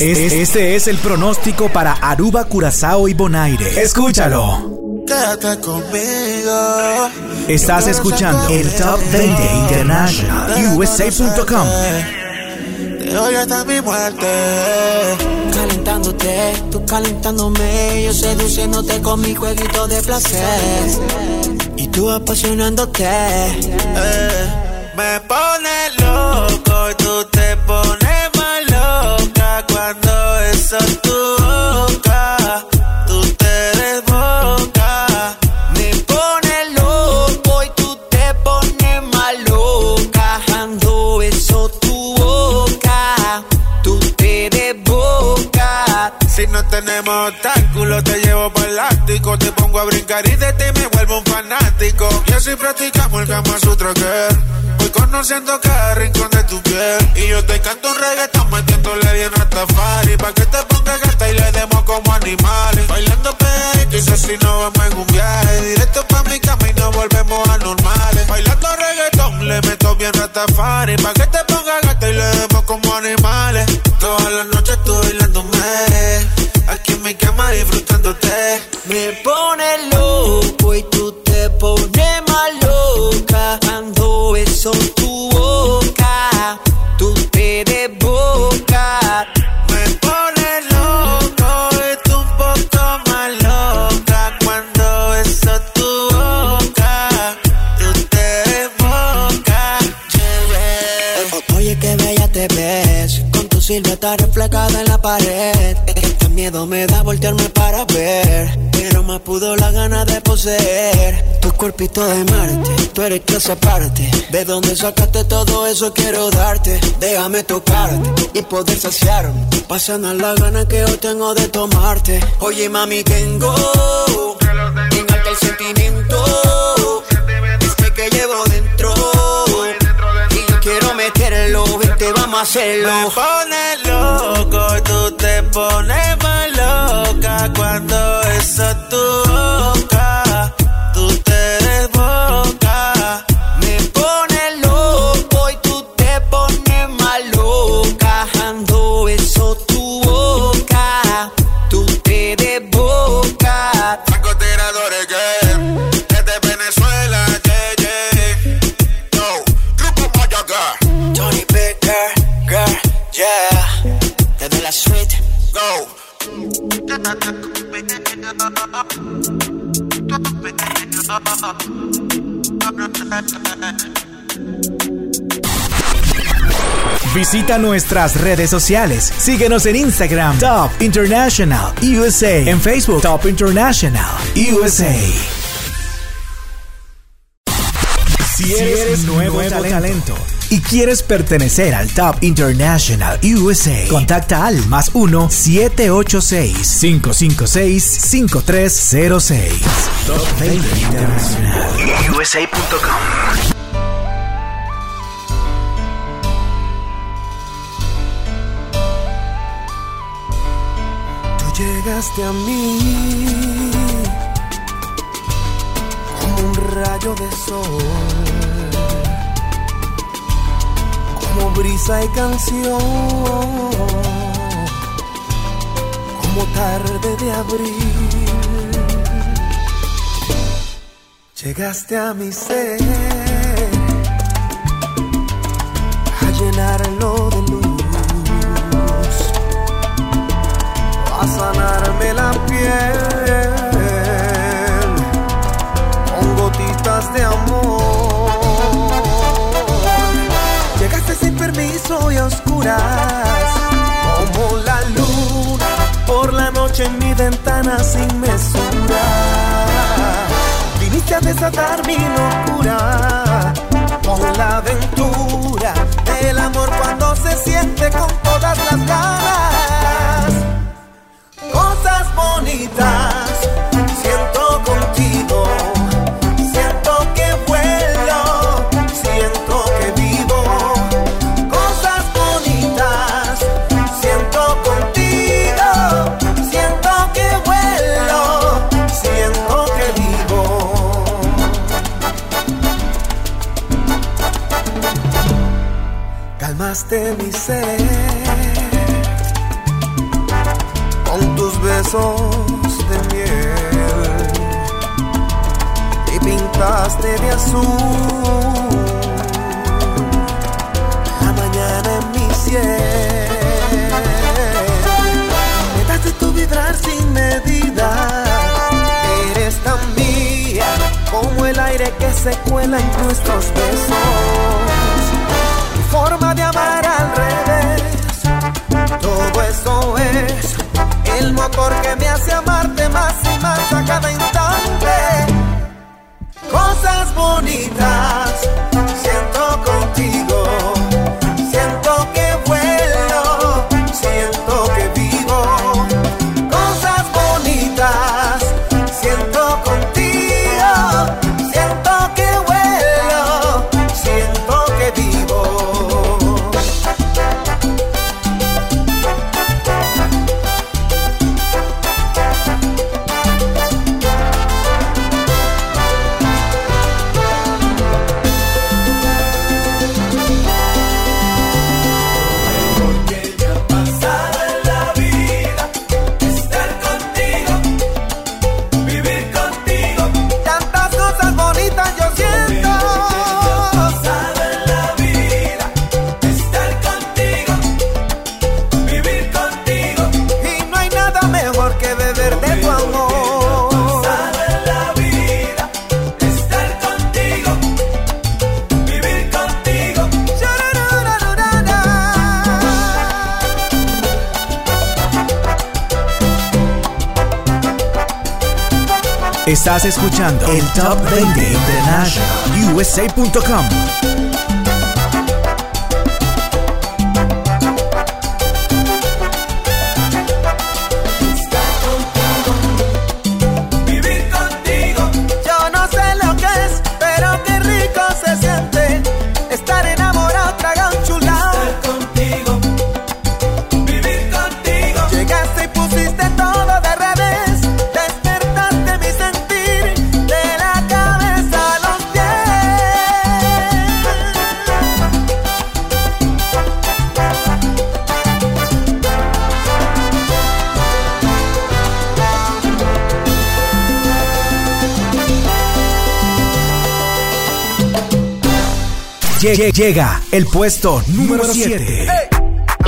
Este, este es el pronóstico para Aruba, Curazao y Bonaire. Escúchalo. Quédate conmigo. Estás escuchando el Top 20 International USA.com. Hoy hasta mi muerte. Calentándote, tú calentándome, yo seduciéndote con mi jueguito de placer. Y tú apasionándote. Eh, obstáculos, te llevo para el ático. Te pongo a brincar y de ti me vuelvo un fanático. Y así practicamos el Kama Sutra que Conociendo cada rincón de tu piel. Y yo te canto un reggaetón metiéndole bien Rastafari. Pa' que te pongas gata y le demos como animales. Bailando pegadito y si no vamos en un viaje. Directo pa' mi cama y nos volvemos. Bailando reggaetón, le meto bien Rastafari. Pa' que te pongas gata y le demos como animales. Todas las noches estoy bailándome. Aquí en mi cama disfrutándote. Me pone loco y tú te pones más loca beso tu boca, tú te desboca. Me pone loco y un poco más loca cuando beso tu boca. Tú te desbocas. Oye, qué bella te ves con tu silueta reflejada en la pared. Miedo me da voltearme para ver, pero me pudo la gana de poseer tu cuerpito de Marte. Tú eres clase aparte. ¿De dónde sacaste todo eso? Quiero darte. Déjame tocarte y poder saciarme. Pasando la gana que yo tengo de tomarte. Oye, mami, tengo. Tenerte el sentimiento. Que llevo vamos a hacerlo. Me pone loco tú te pones más loca cuando eso tu boca. La suite. go. Visita nuestras redes sociales. Síguenos en Instagram, Top International USA. En Facebook, Top International USA. Si eres, nuevo, talento, y quieres pertenecer al Top International USA, contacta al más 1-786-556-5306. Top 20 Internacional. USA.com. Llegaste a mí como un rayo de sol, como brisa y canción, como tarde de abril. Llegaste a mi ser. A llenarlo de luz. A sanarme la como la luna por la noche en mi ventana sin mesura. Viniste a desatar mi locura con la aventura del amor cuando se siente con todas las ganas. Cosas bonitas. Calmaste mi ser con tus besos de miel y pintaste de azul la mañana en mi cielo. Me das de tu vibrar sin medida. Eres tan mía como el aire que se cuela en nuestros besos. Forma de amar al revés. Todo eso es el motor que me hace amarte más y más a cada instante. Cosas bonitas Estás escuchando el Top 20 International USA.com. Llega el puesto número 7.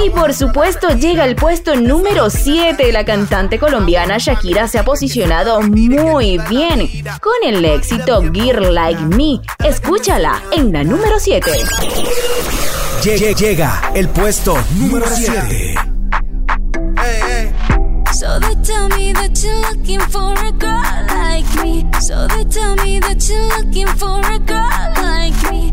Y por supuesto llega el puesto número 7. La cantante colombiana Shakira se ha posicionado muy bien con el éxito Girl Like Me. Escúchala en la número 7. Lle- Llega el puesto número 7. So they tell me that you're looking for a girl like me. So they tell me that you're looking for a girl like me.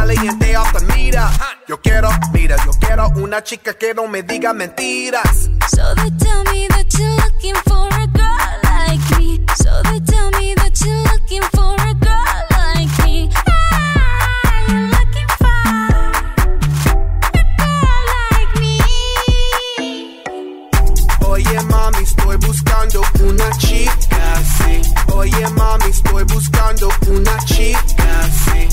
Caliente off the meter. Yo quiero, mira, yo quiero una chica que no me diga mentiras. So they tell me that you're looking for a girl like me. So they tell me that you're looking for a girl like me. Ah, you're looking for a girl like me. Oye mami, estoy buscando una chica así. Oye mami, estoy buscando una chica así.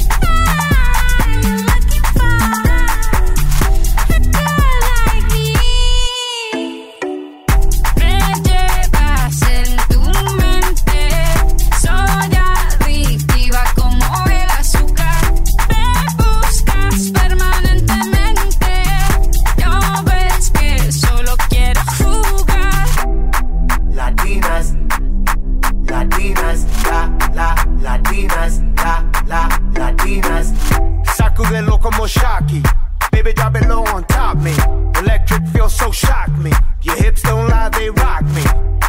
Feel so shock me. Your hips don't lie, they rock me.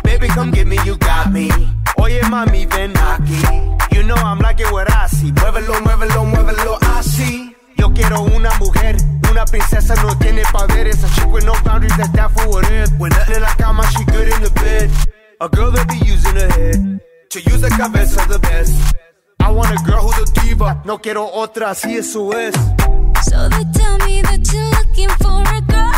Baby, come get me, you got me. Oye, mami, ven aquí. You know I'm like it what I see. Muévelo, muévelo, muévelo see. Yo quiero una mujer, una princesa no tiene poderes. A chick with no boundaries, that's down for what it. When nothing in la cama, she good in the bed. A girl that be using her head to use the cabeza the best. I want a girl who's a diva, no quiero otra, así eso es. So they tell me that you're looking for a girl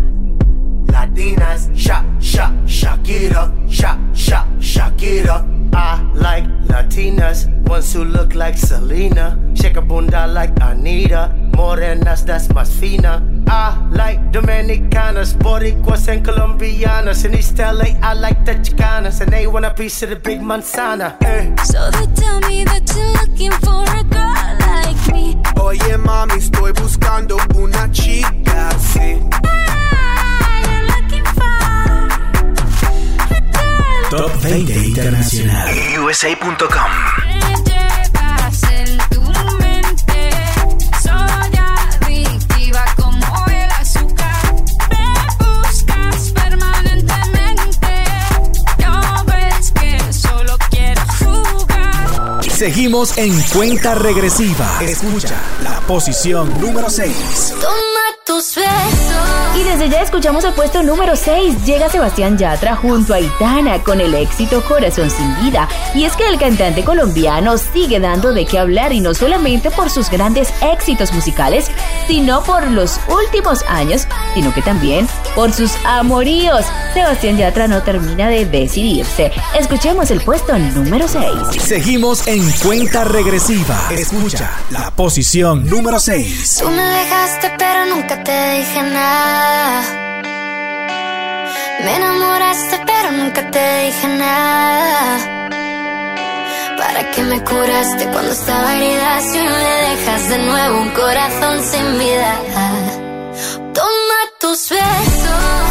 Latinas, shak, shak, Shakira, shak, shak, Shakira. I like Latinas, ones who look like Selena, shake a bunda like Anita, morenas that's más fina. I like Dominicanas, Boricuas and Colombianas. In East LA, I like the Chicanas, and they want a piece of the big manzana. Eh. So they tell me that you're jugar. Seguimos en cuenta regresiva. Escucha la posición número 6. Y desde ya escuchamos el puesto número 6. Llega Sebastián Yatra junto a Itana con el éxito Corazón sin vida. Y es que el cantante colombiano sigue dando de qué hablar y no solamente por sus grandes éxitos musicales, sino por los últimos años, sino que también por sus amoríos. Sebastián Yatra no termina de decidirse. Escuchemos el puesto número 6. Seguimos en cuenta regresiva. Escucha la posición número 6. Tú me dejaste pero nunca te dije nada. Me enamoraste pero nunca te dije nada. ¿Para qué me curaste cuando estaba herida si me dejas de nuevo un corazón sin vida? Toma tus besos,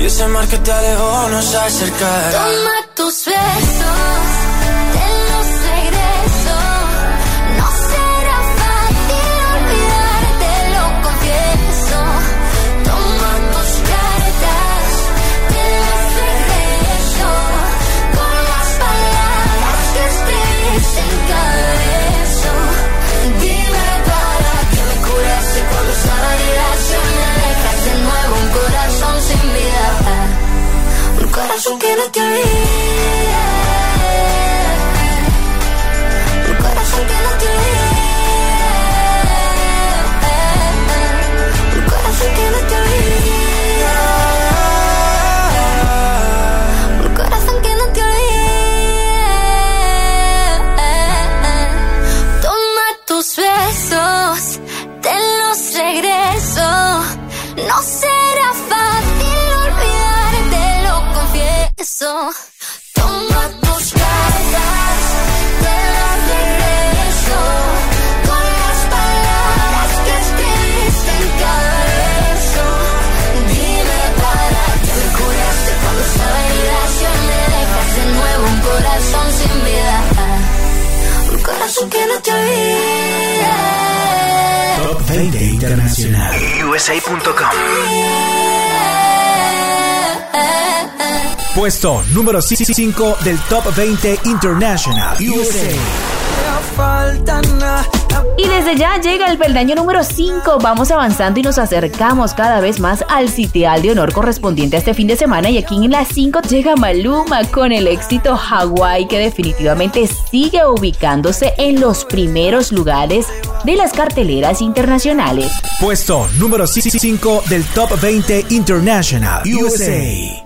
Y ese mar que te alejó nos acercará. Toma tus besos, corazón que no te olvide. Un corazón que no te olvide. Un corazón que no te olvide. Un corazón que no te olvide. Toma tus besos, te los regreso. No será fácil beso. Toma tus cartas, te las regreso. Con las palabras que escribiste en cada verso. Dime para qué me curaste cuando esa validación me dejas de nuevo un corazón sin vida. Un corazón que no te olvida. Top 20 Internacional. USA.com. Puesto número 5 del Top 20 International. USA. Y desde ya llega el peldaño número 5. Vamos avanzando y nos acercamos cada vez más al sitial de honor correspondiente a este fin de semana. Y aquí en la 5 llega Maluma con el éxito Hawaii, que definitivamente sigue ubicándose en los primeros lugares de las carteleras internacionales. Puesto número 5 del Top 20 International. USA.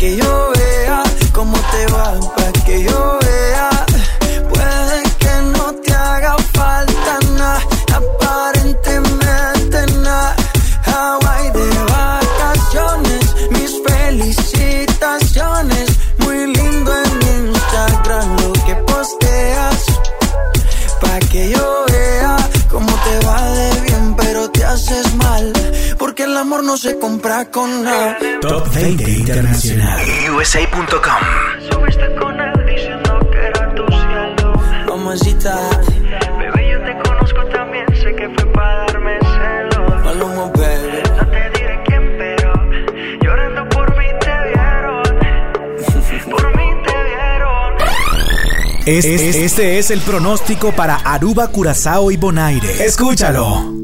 que yo vea cómo te va, pa' que yo nada. Top 20 Internacional. USA.com. Subiste con él diciendo que era tu cielo. Mamacita. Bebé, yo te conozco también, sé que fue para darme celos. Maluma, baby. No te diré quién, pero llorando por mí te vieron. por mí te vieron. Es- es- este es el pronóstico para Aruba, Curazao y Bonaire. Escúchalo.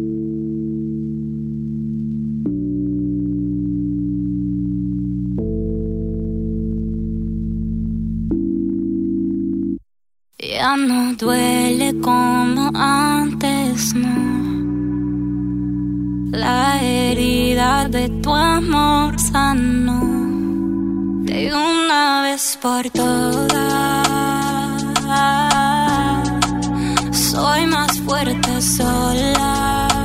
Duele como antes, no. La herida de tu amor sanó de una vez por todas. Soy más fuerte sola.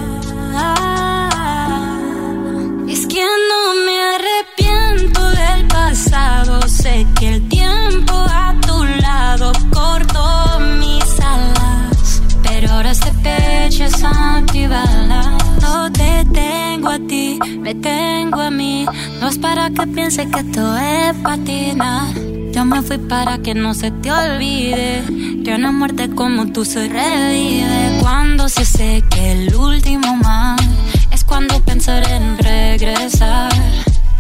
Este pecho es. No te tengo a ti, me tengo a mí. No es para que piense que esto es patina. Yo me fui para que no se te olvide que una muerte como tú se revive. Cuando se seque el último mar, es cuando pensaré en regresar.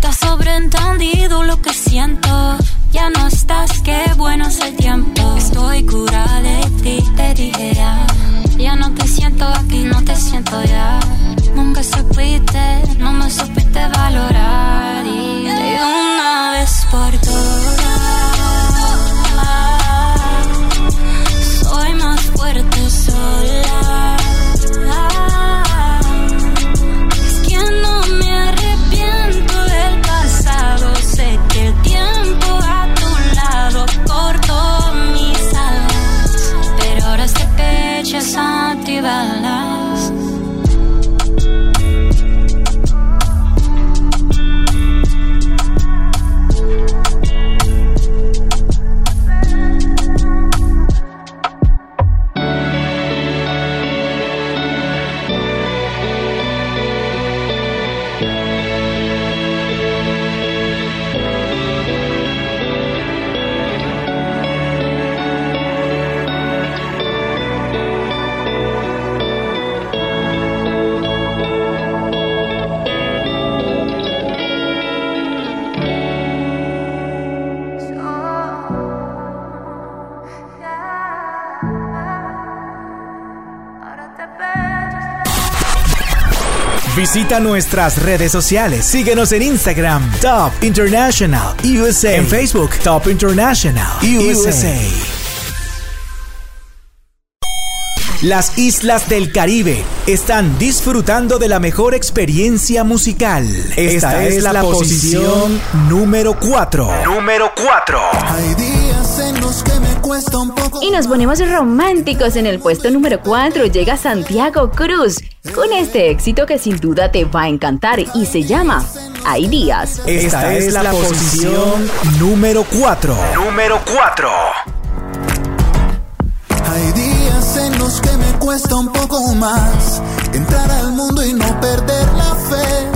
Estás sobreentendido lo que siento. Ya no estás, qué bueno es el tiempo. Estoy curada de ti, te dije ya. Ya no te siento aquí, no te siento ya. Nunca supiste, no me supiste valorar. Y de una vez por todas, soy más fuerte sola. Visita nuestras redes sociales. Síguenos en Instagram, Top International USA. En Facebook, Top International USA. Las islas del Caribe están disfrutando de la mejor experiencia musical. Esta, es, la, posición número 4. Número 4. Hay días en los que me cuesta un poco. Y nos ponemos románticos en el puesto número 4. Llega Santiago Cruz con este éxito que sin duda te va a encantar y se llama Hay días. Esta es la posición número 4. Número 4. Que me cuesta un poco más entrar al mundo y no perder la fe.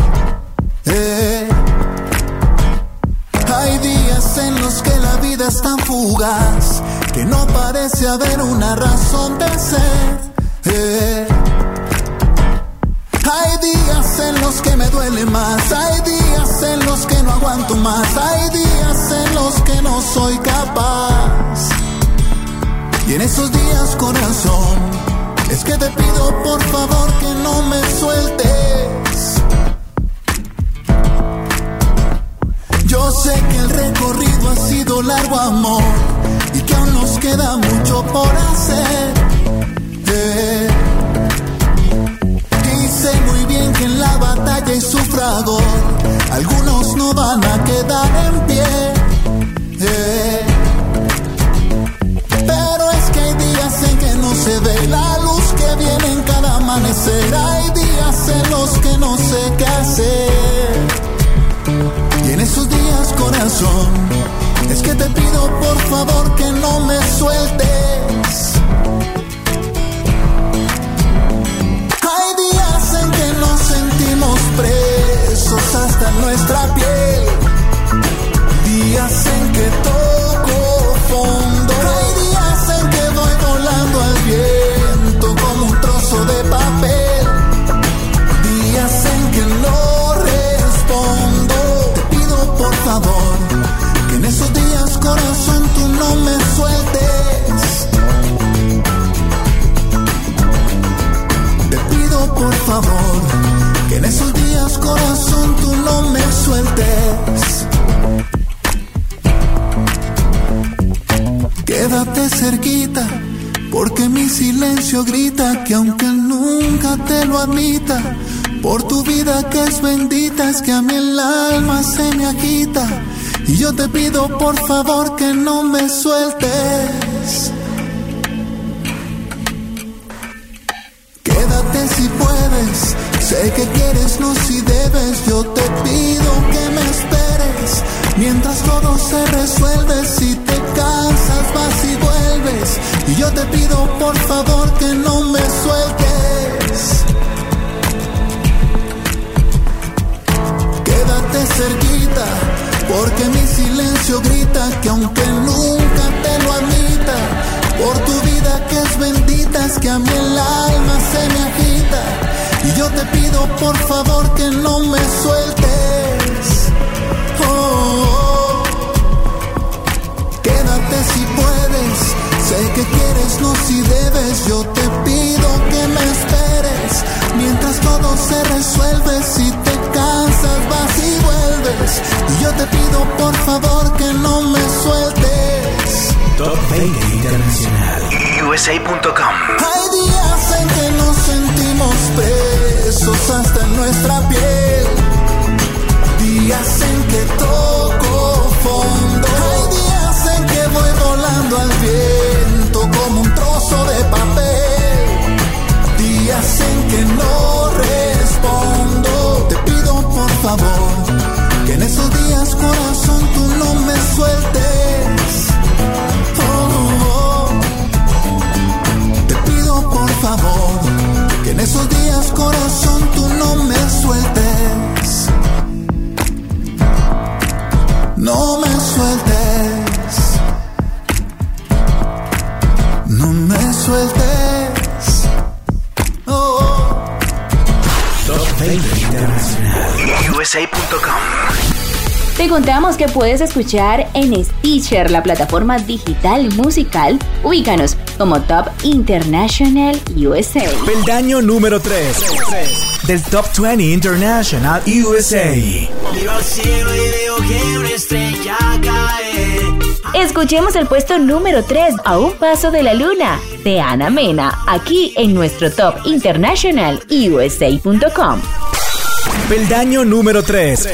Eh. Hay días en los que la vida es tan fugaz que no parece haber una razón de ser. Eh. Hay días en los que me duele más, hay días en los que no aguanto más, hay días en los que no soy capaz. Y en esos días, corazón, es que te pido por favor que no me sueltes. Yo sé que el recorrido ha sido largo, amor, y que aún nos queda mucho por hacer. Y sé muy bien que en la batalla y su fragor, algunos no van a quedar en pie. Se ve la luz que viene en cada amanecer. Hay días en los que no sé qué hacer. Y en esos días, corazón, es que te pido por favor que no me sueltes. Hay días en que nos sentimos presos hasta nuestra piel. En esos días, corazón, tú no me sueltes. Quédate cerquita, porque mi silencio grita que aunque nunca te lo admita, por tu vida que es bendita, es que a mí el alma se me agita. Y yo te pido por favor que no me sueltes. Quédate si puedes, sé que quieres, no si debes. Yo te pido que me esperes mientras todo se resuelve. Si te cansas, vas y vuelves. Y yo te pido por favor que no me sueltes. Quédate cerquita, porque mi silencio grita que aunque nunca te lo admita, por tu vida que es bendita, es que a mí el alma se me agita. Y yo te pido por favor que no me sueltes. Oh, oh. Quédate si puedes, sé que quieres, no si debes. Yo te pido que me esperes mientras todo todo se resuelve si te cansas, vas y vuelves. Y yo te pido por favor que no me sueltes. Top 20 Internacional. USA.com. contamos que puedes escuchar en Stitcher, la plataforma digital musical. Ubícanos como Top International USA. Peldaño número 3 del Top 20 International USA. Miro al cielo y veo que una estrella cae. Escuchemos el puesto número 3, A un paso de la luna, de Ana Mena, aquí en nuestro Top International USA.com. Peldaño número 3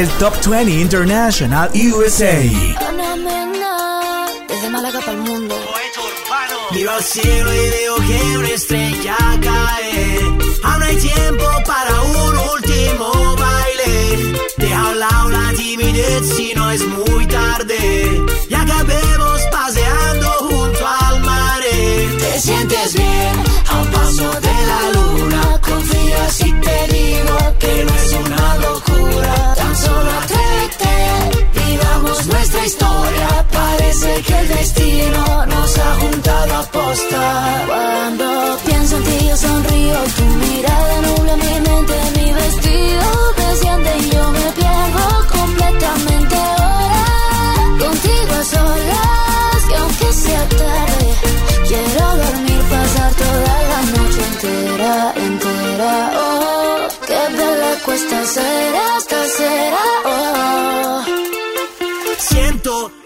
del Top 20 International USA. Desde Málaga para el mundo. Miro al cielo y veo que una estrella cae. Aún hay tiempo para un último baile. Deja a un lado la timidez si no es muy tarde. Y acabemos paseando junto al mar. Te sientes bien a un paso de la luna. Confía si te digo que no es una locura. Historia. Parece que el destino nos ha juntado a posta. Cuando pienso en ti yo sonrío, tu mirada nubla mi mente, mi vestido desciende y yo me pierdo completamente ahora. Contigo a solas, y aunque sea tarde, quiero dormir, pasar toda la noche entera, entera. Oh, qué bella cuesta ser hasta será. Oh.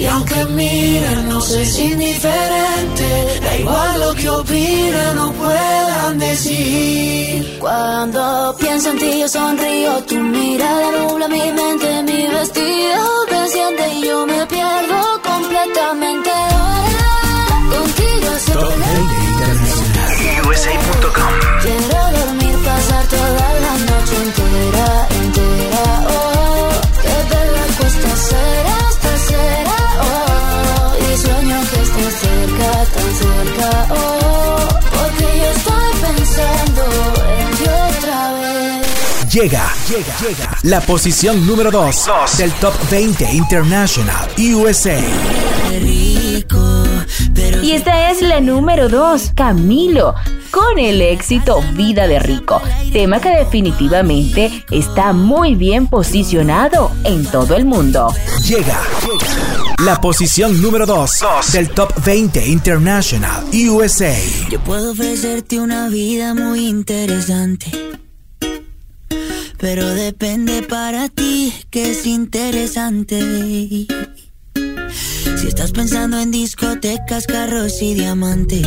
Y aunque miren, no es indiferente. Da igual lo que opinen o puedan decir. Cuando pienso en ti yo sonrío, tu mirada nubla mi mente, mi vestido desciende y yo me pierdo completamente ahora. Contigo a Top solas. 20 Internacional. USA.com. Quiero dormir, pasar toda la noche entera. Cerca, tan cerca. Oh, porque yo estoy pensando en ti otra vez. Llega, llega, llega la posición número 2 del Top 20 International USA. Y esta es la número 2, Camilo, con el éxito Vida de Rico, tema que definitivamente está muy bien posicionado en todo el mundo. Llega la posición número 2 del Top 20 International USA. Yo puedo ofrecerte una vida muy interesante. Pero depende para ti que es interesante. Si estás pensando en discotecas, carros y diamantes.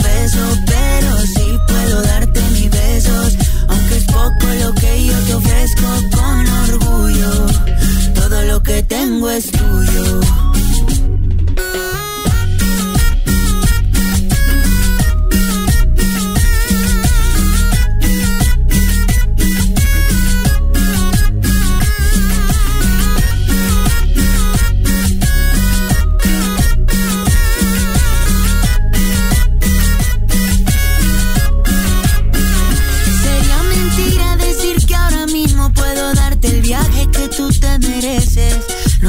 pero sí puedo darte mis besos. Aunque es poco lo que yo te ofrezco con orgullo. Todo lo que tengo es tuyo.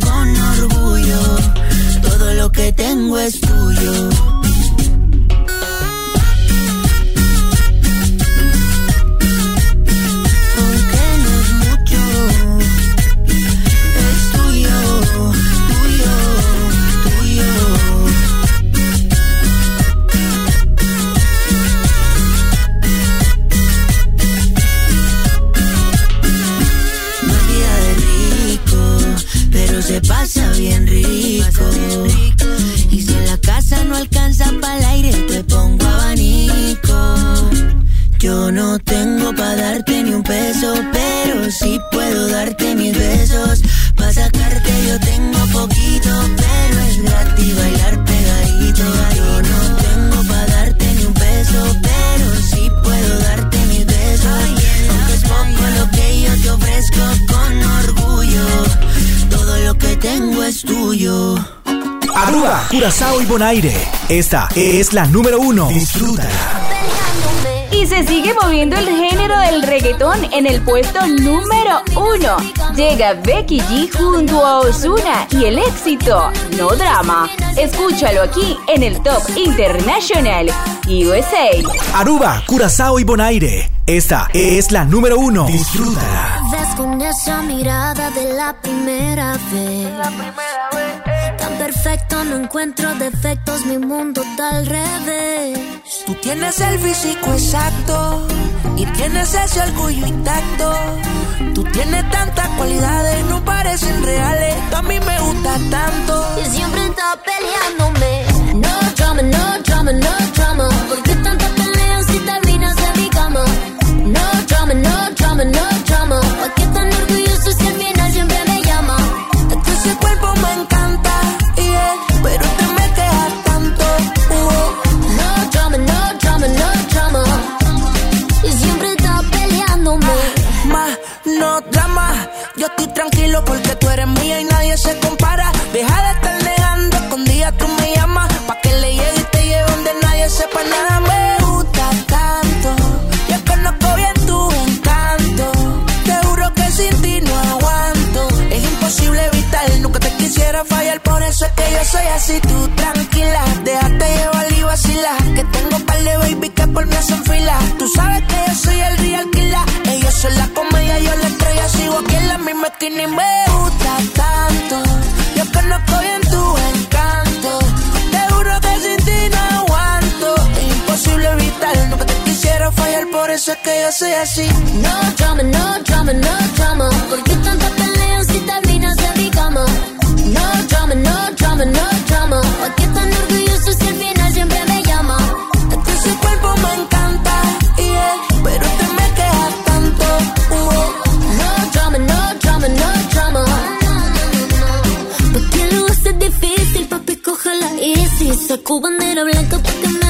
con orgullo. Todo lo que tengo es tuyo. Esta es la número uno. Disfruta. Y se sigue moviendo el género del reggaetón en el puesto número uno. Llega Becky G junto a Ozuna y el éxito, No Drama. Escúchalo aquí en el Top International USA. Aruba, Curazao y Bonaire. Esta es la número uno. Disfruta. Ves con esa mirada de la primera vez. Tan perfecto, no encuentro defectos, mi mundo está al revés. Tú tienes el físico exacto y tienes ese orgullo intacto. Tú tienes tantas cualidades, no parecen reales. Tú a mí me gusta tanto. Y siempre está peleándome. No drama, no drama, no drama. ¿Por qué tanta pelea si terminas en mi cama? No drama, no drama, no drama. ¿Por qué porque tú eres mía y nadie se compara. Deja de estar negando, escondida tú me llamas. Pa' que le llegue y te lleve donde nadie sepa nada. Me gusta tanto. Yo conozco bien tu encanto. Te juro que sin ti no aguanto. Es imposible evitar, nunca te quisiera fallar. Por eso es que yo soy así, tú tranquila. Déjate llevar y vacila. Que tengo par de baby que por mí hacen fila. Tú sabes que esquina y me gusta tanto. Yo conozco bien tu encanto. Te juro que sin ti no aguanto. Es imposible evitar, nunca te quisiera fallar. Por eso es que yo soy así. No drama, no drama, no drama. ¿Por qué tanta pelea si terminas en mi cama? No drama, no drama, no drama. ¿Por qué tan orgulloso si al final saco bandera blanca para que me des un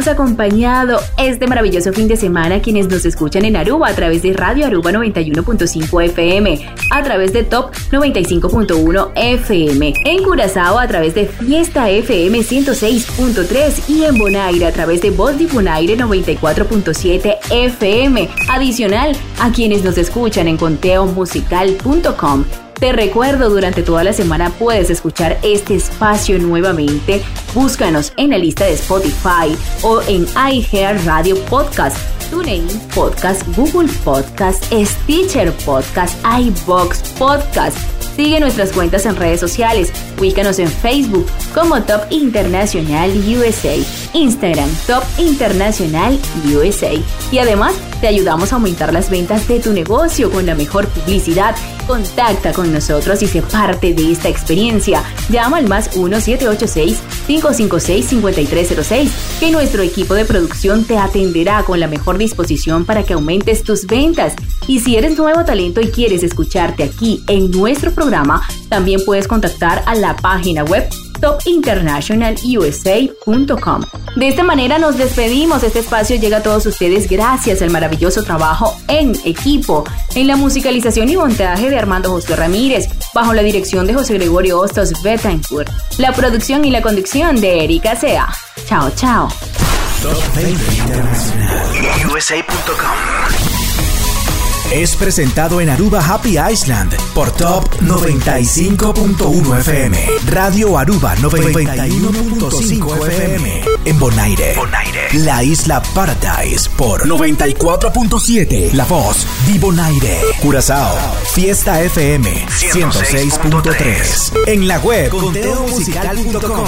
habernos acompañado este maravilloso fin de semana quienes nos escuchan en Aruba a través de Radio Aruba 91.5 FM, a través de Top 95.1 FM, en Curazao a través de Fiesta FM 106.3 y en Bonaire a través de Voz de Bonaire 94.7 FM. Adicional a quienes nos escuchan en conteomusical.com. Te recuerdo, durante toda la semana puedes escuchar este espacio nuevamente. Búscanos en la lista de Spotify o en iHeart Radio Podcast, TuneIn Podcast, Google Podcast, Stitcher Podcast, iBox Podcast. Sigue nuestras cuentas en redes sociales. Ubícanos en Facebook como Top Internacional USA, Instagram Top Internacional USA. Y además te ayudamos a aumentar las ventas de tu negocio con la mejor publicidad. Contacta con nosotros y sé parte de esta experiencia. Llama al más 1-786-556-5306 que nuestro equipo de producción te atenderá con la mejor disposición para que aumentes tus ventas. Y si eres nuevo talento y quieres escucharte aquí en nuestro programa, también puedes contactar a la página web topinternationalusa.com. De esta manera nos despedimos. Este espacio llega a todos ustedes gracias al maravilloso trabajo en equipo, en la musicalización y montaje de Armando José Ramírez, bajo la dirección de José Gregorio Hostos Betancourt, la producción y la conducción de Erika Sea. Chao, chao. Top 20 Internacional. USA.com. Es presentado en Aruba Happy Island por Top 95.1 FM. Radio Aruba 91.5 FM. En Bonaire. Bonaire. La isla Paradise por 94.7. La voz de Bonaire. Curazao. Fiesta FM 106.3. En la web conteomusical.com.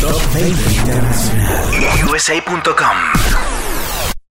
Top 20 Internacional. USA.com.